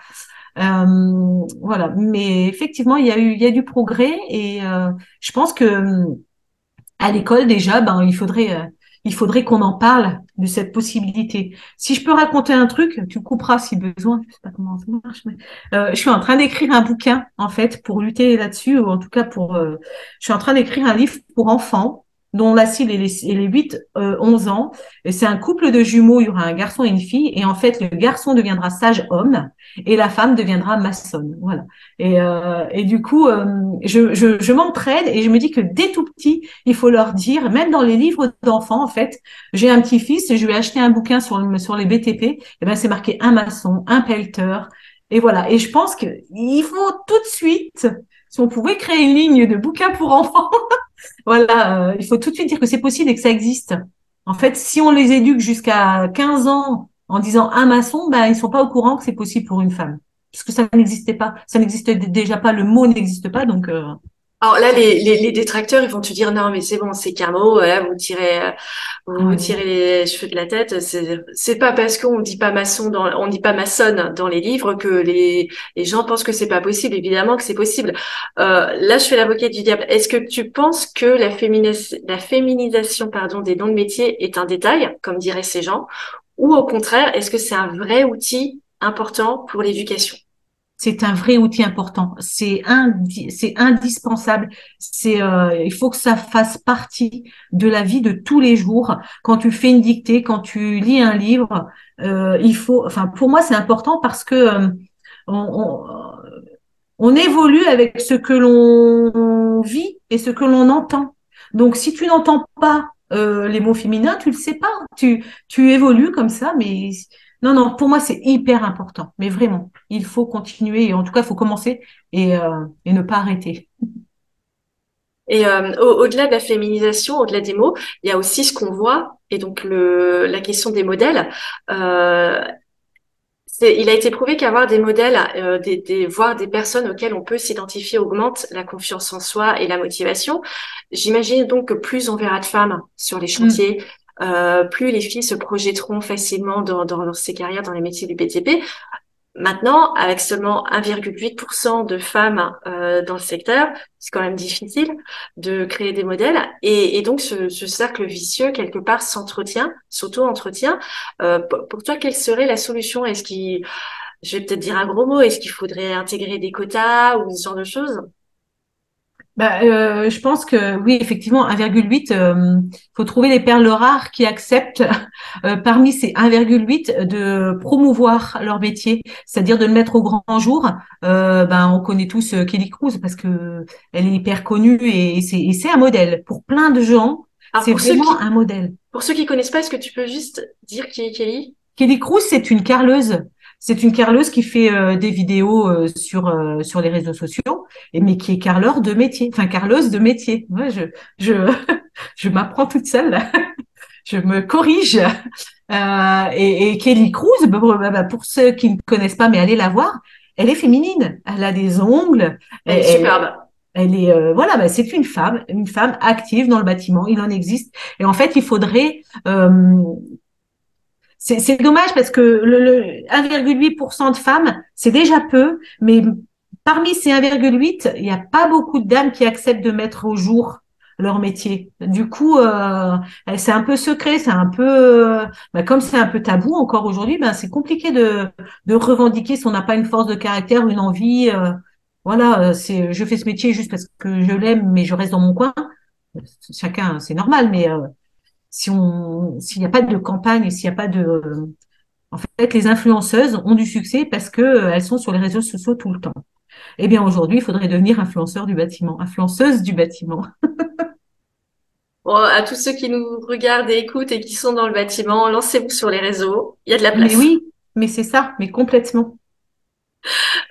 Euh, voilà, mais effectivement, il y a eu, il y a du progrès et euh, je pense que à l'école déjà, ben il faudrait, euh, il faudrait qu'on en parle de cette possibilité. Si je peux raconter un truc, tu couperas si besoin. Je sais pas comment ça marche, mais je suis en train d'écrire un bouquin en fait pour lutter là-dessus, ou en tout cas pour, je suis en train d'écrire un livre pour enfants dont la cible est les, les 8-11 euh, ans. Et c'est un couple de jumeaux, il y aura un garçon et une fille. Et en fait, le garçon deviendra sage homme et la femme deviendra maçonne. Voilà. Et, euh, et du coup, euh, je, je, je m'entraîne et je me dis que dès tout petit, il faut leur dire, même dans les livres d'enfants, en fait, j'ai un petit-fils, je lui ai acheté un bouquin sur, sur les BTP, et ben c'est marqué un maçon, un pelleteur. Et voilà. Et je pense qu'il faut tout de suite, si on pouvait créer une ligne de bouquins pour enfants, voilà, euh, il faut tout de suite dire que c'est possible et que ça existe. En fait, si on les éduque jusqu'à 15 ans en disant un maçon, ben, ils sont pas au courant que c'est possible pour une femme. Puisque ça n'existait pas. Ça n'existait déjà pas, le mot n'existe pas, donc euh, alors là, les, les, les, détracteurs, ils vont te dire non, mais c'est bon, c'est qu'un mot. vous tirez, euh, vous, tirez les cheveux de la tête. C'est, c'est pas parce qu'on dit pas maçon dans, on dit pas maçonne dans les livres que les, les gens pensent que c'est pas possible. Évidemment que c'est possible. Euh, là, je fais l'avocat du diable. Est-ce que tu penses que la, la féminisation, pardon, des noms de métiers est un détail, comme diraient ces gens, ou au contraire, est-ce que c'est un vrai outil important pour l'éducation? C'est un vrai outil important. C'est c'est indispensable. C'est euh, il faut que ça fasse partie de la vie de tous les jours. Quand tu fais une dictée, quand tu lis un livre, euh, il faut. Enfin, pour moi, c'est important parce que euh, on, on, évolue avec ce que l'on vit et ce que l'on entend. Donc, si tu n'entends pas les mots féminins, tu le sais pas. Tu tu évolues comme ça, mais non, non, pour moi, c'est hyper important. Mais vraiment, il faut continuer. Et en tout cas, il faut commencer et, euh, et ne pas arrêter. Et euh, au-delà de la féminisation, au-delà des mots, il y a aussi ce qu'on voit, et donc le, la question des modèles. Euh, il a été prouvé qu'avoir des modèles, euh, des, des, voir des personnes auxquelles on peut s'identifier augmente la confiance en soi et la motivation. J'imagine donc que plus on verra de femmes sur les mm. chantiers, euh, plus les filles se projetteront facilement dans, dans, ces carrières, dans les métiers du BTP. Maintenant, avec seulement 1,8% de femmes euh, dans le secteur, c'est quand même difficile de créer des modèles. Et, et donc, ce, ce, cercle vicieux, quelque part, s'entretient, s'auto-entretient. Euh, pour toi, quelle serait la solution? Est-ce qu'il, je vais peut-être dire un gros mot, est-ce qu'il faudrait intégrer des quotas ou ce genre de choses? Bah, euh, je pense que oui, effectivement, 1,8, il euh, faut trouver les perles rares qui acceptent euh, parmi ces 1,8 de promouvoir leur métier, c'est-à-dire de le mettre au grand jour. Euh, ben, on connaît tous euh, Kelly Cruz parce que elle est hyper connue et, et c'est un modèle pour plein de gens. C'est vraiment un modèle. Pour ceux qui connaissent pas, est-ce que tu peux juste dire qui est Kelly? Kelly Cruz, c'est une carleuse c'est une carleuse qui fait euh, des vidéos euh, sur euh, sur les réseaux sociaux, et mais qui est carleur de métier, enfin carleuse de métier. Moi, je je je m'apprends toute seule. je me corrige. Et, et, Kelly Cruz, bah, bah, bah, pour ceux qui ne connaissent pas, mais allez la voir, elle est féminine. Elle a des ongles. Elle, est superbe. Elle est voilà, bah, c'est une femme, une femme active dans le bâtiment. Il en existe. Et en fait, il faudrait c'est dommage parce que le, 1,8% de femmes, c'est déjà peu, mais parmi ces 1,8, il n'y a pas beaucoup de dames qui acceptent de mettre au jour leur métier. Du coup, euh, c'est un peu secret, c'est un peu, bah, comme c'est un peu tabou encore aujourd'hui, ben c'est compliqué de, revendiquer si on n'a pas une force de caractère, une envie. Euh, voilà, c'est, je fais ce métier juste parce que je l'aime, mais je reste dans mon coin. Chacun, c'est normal, mais euh, si on, s'il n'y a pas de campagne, s'il n'y a pas de, en fait, les influenceuses ont du succès parce que euh, elles sont sur les réseaux sociaux tout le temps. Eh bien, aujourd'hui, il faudrait devenir influenceur du bâtiment, influenceuse du bâtiment. Bon, à tous ceux qui nous regardent et écoutent et qui sont dans le bâtiment, lancez-vous sur les réseaux. Il y a de la place. Mais oui, mais c'est ça, mais complètement.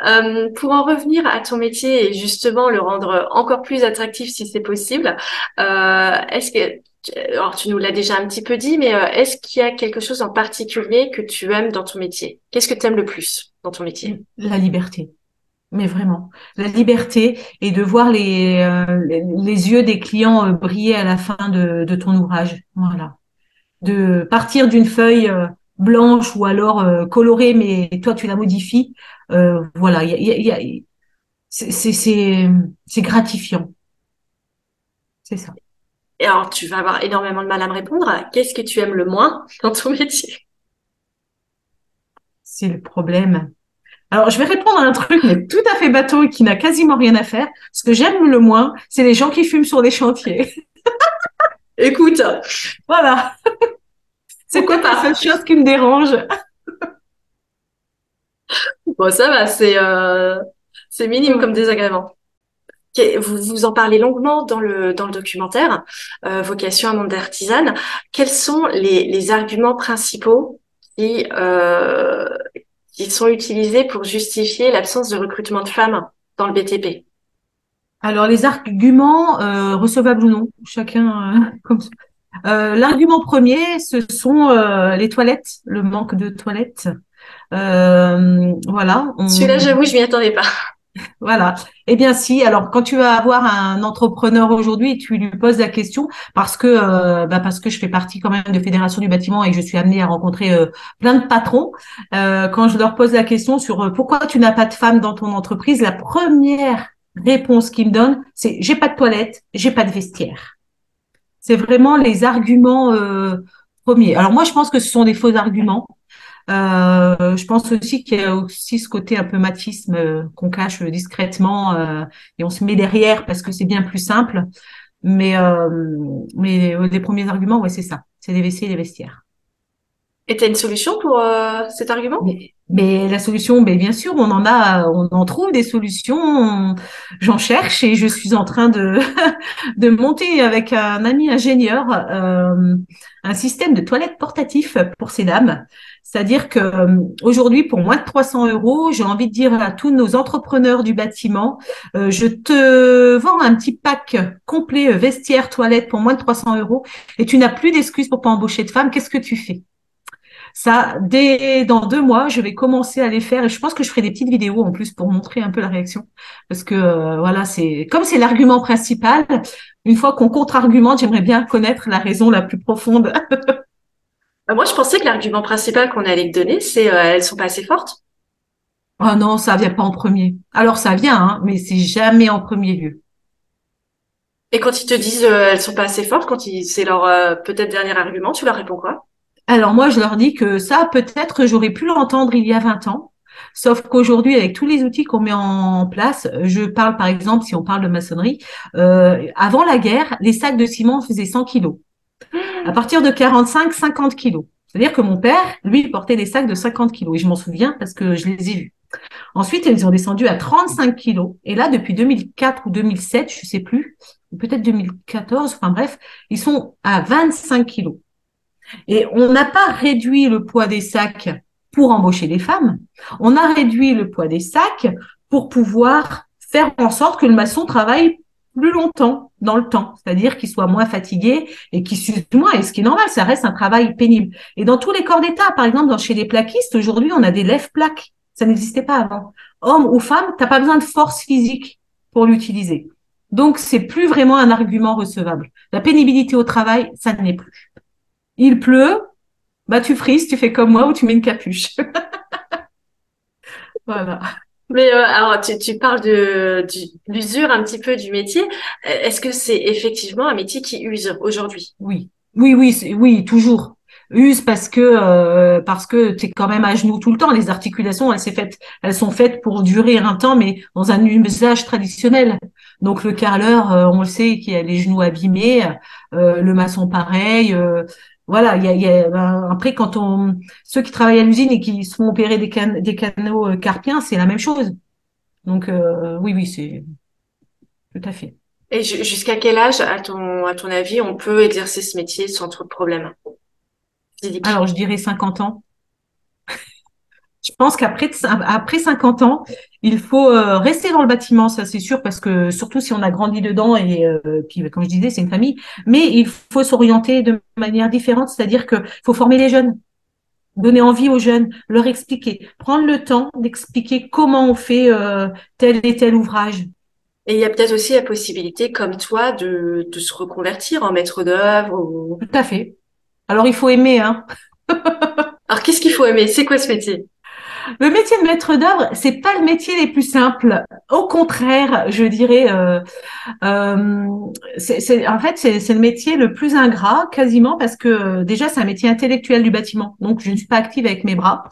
Euh, pour en revenir à ton métier et justement le rendre encore plus attractif si c'est possible, euh, est-ce que alors tu nous l'as déjà un petit peu dit, mais euh, est-ce qu'il y a quelque chose en particulier que tu aimes dans ton métier? Qu'est-ce que tu aimes le plus dans ton métier? La liberté. Mais vraiment, la liberté et de voir les, euh, les, yeux des clients euh, briller à la fin de, de, ton ouvrage. Voilà. De partir d'une feuille blanche ou alors colorée, mais toi tu la modifies. voilà, y a, c'est gratifiant. C'est ça. Et alors, tu vas avoir énormément de mal à me répondre. Qu'est-ce que tu aimes le moins dans ton métier? C'est le problème. Alors, je vais répondre à un truc, mais tout à fait bateau et qui n'a quasiment rien à faire. Ce que j'aime le moins, c'est les gens qui fument sur les chantiers. Écoute. Voilà. C'est quoi la seule chose qui me dérange Bon, ça va, c'est euh, c'est minime comme désagrément. Vous, vous en parlez longuement dans le, dans le documentaire, euh, Vocation à monde d'artisane. Quels sont les, les arguments principaux qui, euh, qui sont utilisés pour justifier l'absence de recrutement de femmes dans le BTP Alors, les arguments, euh, recevables ou non, chacun euh, comme ça. Euh, L'argument premier, ce sont euh, les toilettes, le manque de toilettes. Euh, voilà. On... Celui-là, j'avoue, je m'y attendais pas. Voilà. Eh bien, si. Alors, quand tu vas avoir un entrepreneur aujourd'hui, tu lui poses la question parce que euh, bah parce que je fais partie quand même de fédération du bâtiment et je suis amenée à rencontrer euh, plein de patrons. Euh, quand je leur pose la question sur pourquoi tu n'as pas de femme dans ton entreprise, la première réponse qu'ils me donnent, c'est j'ai pas de toilette, j'ai pas de vestiaire. C'est vraiment les arguments premiers. Alors moi, je pense que ce sont des faux arguments. Euh, je pense aussi qu'il y a aussi ce côté un peu matisme euh, qu'on cache discrètement euh, et on se met derrière parce que c'est bien plus simple. Mais, euh, mais les premiers arguments, ouais, c'est ça. C'est des WC et des vestiaires. Et tu as une solution pour cet argument? Mais, la solution, mais bien sûr, on en a, on en trouve des solutions. J'en cherche et je suis en train de de monter avec un ami ingénieur un système de toilettes portatif pour ces dames. C'est-à-dire que euh, aujourd'hui, pour moins de 300 euros, j'ai envie de dire à tous nos entrepreneurs du bâtiment, euh, je te vends un petit pack complet euh, vestiaire, toilette pour moins de 300 euros et tu n'as plus d'excuses pour pas embaucher de femmes. Qu'est-ce que tu fais? Ça, dès dans deux mois, je vais commencer à les faire et je pense que je ferai des petites vidéos en plus pour montrer un peu la réaction, parce que voilà, c'est comme c'est l'argument principal. Une fois qu'on contre-argumente, j'aimerais bien connaître la raison la plus profonde. Bah, moi, je pensais que l'argument principal qu'on allait te donner, c'est euh, elles sont pas assez fortes. Oh non, ça vient pas en premier. Alors ça vient, hein, mais c'est jamais en premier lieu. Et quand ils te disent euh, elles sont pas assez fortes, quand c'est leur euh, peut-être dernier argument, tu leur réponds quoi? Alors moi, je leur dis que ça, peut-être, j'aurais pu l'entendre il y a 20 ans. Sauf qu'aujourd'hui, avec tous les outils qu'on met en place, je parle par exemple, si on parle de maçonnerie, euh, avant la guerre, les sacs de ciment faisaient 100 kilos. À partir de 45, 50 kilos. C'est-à-dire que mon père, lui, portait des sacs de 50 kilos. Et je m'en souviens parce que je les ai vus. Ensuite, ils ont descendu à 35 kilos. Et là, depuis 2004 ou 2007, je sais plus, ou peut-être 2014, enfin bref, ils sont à 25 kilos. Et on n'a pas réduit le poids des sacs pour embaucher des femmes. On a réduit le poids des sacs pour pouvoir faire en sorte que le maçon travaille plus longtemps dans le temps, c'est-à-dire qu'il soit moins fatigué et qu'il s'use moins. Et ce qui est normal, ça reste un travail pénible. Et dans tous les corps d'État, par exemple, dans, chez les plaquistes, aujourd'hui, on a des lève-plaques. Ça n'existait pas avant. Homme ou femme, t'as pas besoin de force physique pour l'utiliser. Donc, c'est plus vraiment un argument recevable. La pénibilité au travail, ça ne l'est plus. Il pleut, bah tu frises, tu fais comme moi ou tu mets une capuche. voilà. Mais euh, alors, tu, tu parles de, l'usure un petit peu du métier. Est-ce que c'est effectivement un métier qui use aujourd'hui? Oui, oui, oui, oui, toujours use parce que euh, parce que tu es quand même à genoux tout le temps. Les articulations, elles, faites, elles sont faites pour durer un temps, mais dans un usage traditionnel. Donc le carreleur, euh, on le sait, qui a les genoux abîmés, euh, le maçon pareil. Voilà, il y a, y a ben, après quand on ceux qui travaillent à l'usine et qui se font opérer des, can des canaux carpiens, c'est la même chose. Donc oui, oui, c'est tout à fait. Et jusqu'à quel âge, à ton, à ton avis, on peut exercer ce métier sans trop de problèmes? Alors, je dirais 50 ans. Je pense qu'après après 50 ans, il faut euh, rester dans le bâtiment, ça c'est sûr, parce que surtout si on a grandi dedans et euh, puis comme je disais, c'est une famille, mais il faut s'orienter de manière différente, c'est-à-dire qu'il faut former les jeunes, donner envie aux jeunes, leur expliquer, prendre le temps d'expliquer comment on fait euh, tel et tel ouvrage. Et il y a peut-être aussi la possibilité, comme toi, de, de se reconvertir en maître d'œuvre. Ou... Tout à fait. Alors il faut aimer, hein. Alors qu'est-ce qu'il faut aimer? C'est quoi ce métier? Le métier de maître d'œuvre, c'est pas le métier les plus simples. Au contraire, je dirais, euh, euh, c'est, en fait, c'est, le métier le plus ingrat, quasiment, parce que euh, déjà, c'est un métier intellectuel du bâtiment. Donc, je ne suis pas active avec mes bras.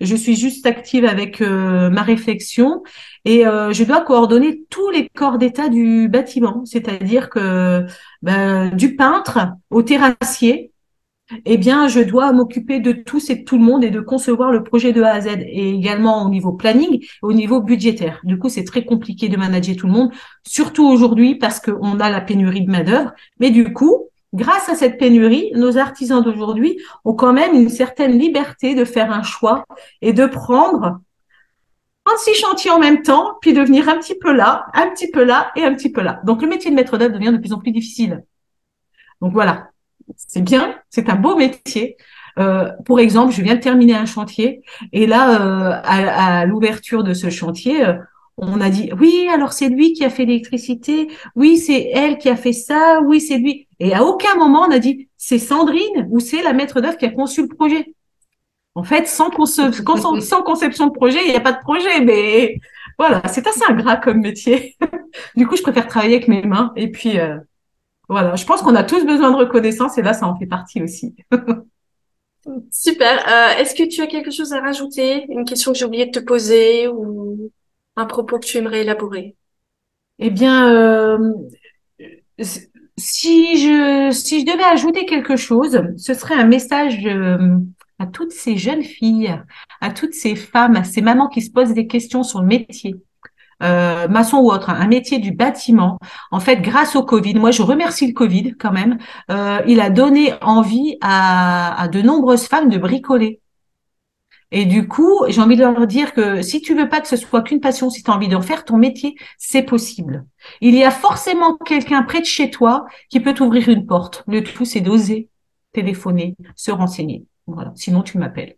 Je suis juste active avec ma réflexion et je dois coordonner tous les corps d'état du bâtiment, c'est-à-dire que ben, du peintre au terrassier, eh bien, je dois m'occuper de tous et de tout le monde et de concevoir le projet de A à Z et également au niveau planning, au niveau budgétaire. Du coup, c'est très compliqué de manager tout le monde, surtout aujourd'hui parce qu'on a la pénurie de main-d'œuvre. Mais du coup, grâce à cette pénurie, nos artisans d'aujourd'hui ont quand même une certaine liberté de faire un choix et de prendre 36 chantiers en même temps, puis de venir un petit peu là, un petit peu là et un petit peu là. Donc, le métier de maître d'œuvre devient de plus en plus difficile. Donc voilà, c'est bien, c'est un beau métier. Euh, pour exemple, je viens de terminer un chantier et là, euh, à, l'ouverture de ce chantier, euh, on a dit oui, alors c'est lui qui a fait l'électricité, oui, c'est elle qui a fait ça, oui, c'est lui. Et à aucun moment on a dit c'est Sandrine ou c'est la maître d'œuvre qui a conçu le projet. En fait, sans, sans conception de projet, il n'y a pas de projet. Mais voilà, c'est assez ingrat comme métier. du coup, je préfère travailler avec mes mains et puis voilà, je pense qu'on a tous besoin de reconnaissance et là, ça en fait partie aussi. Super. Euh, est-ce que tu as quelque chose à rajouter? Une question que j'ai oublié de te poser ou un propos que tu aimerais élaborer? Eh bien, euh, si je si je devais ajouter quelque chose, ce serait un message euh, à toutes ces jeunes filles, à toutes ces femmes, à ces mamans qui se posent des questions sur le métier, euh, maçon ou autre, un métier du bâtiment, en fait, grâce au Covid, moi je remercie le Covid quand même, euh, il a donné envie à, à de nombreuses femmes de bricoler. Et du coup, j'ai envie de leur dire que si tu veux pas que ce soit qu'une passion, si tu as envie d'en faire ton métier, c'est possible. Il y a forcément quelqu'un près de chez toi qui peut t'ouvrir une porte. Le tout, c'est d'oser téléphoner, se renseigner. Voilà. Sinon, tu m'appelles.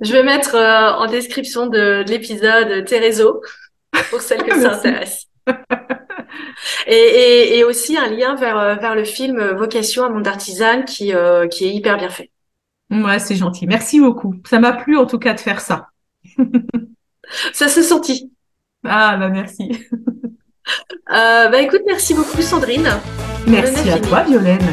Je vais mettre euh, en description de, l'épisode tes réseaux pour celles que ça intéresse. Et, et, aussi un lien vers, euh, vers le film Vocation à monde artisan qui, euh, qui est hyper bien fait. Ouais, c'est gentil. Merci beaucoup. Ça m'a plu en tout cas de faire ça. Ça s'est senti. Ah, bah merci. Euh, bah écoute, merci beaucoup Sandrine. Merci à toi Violaine.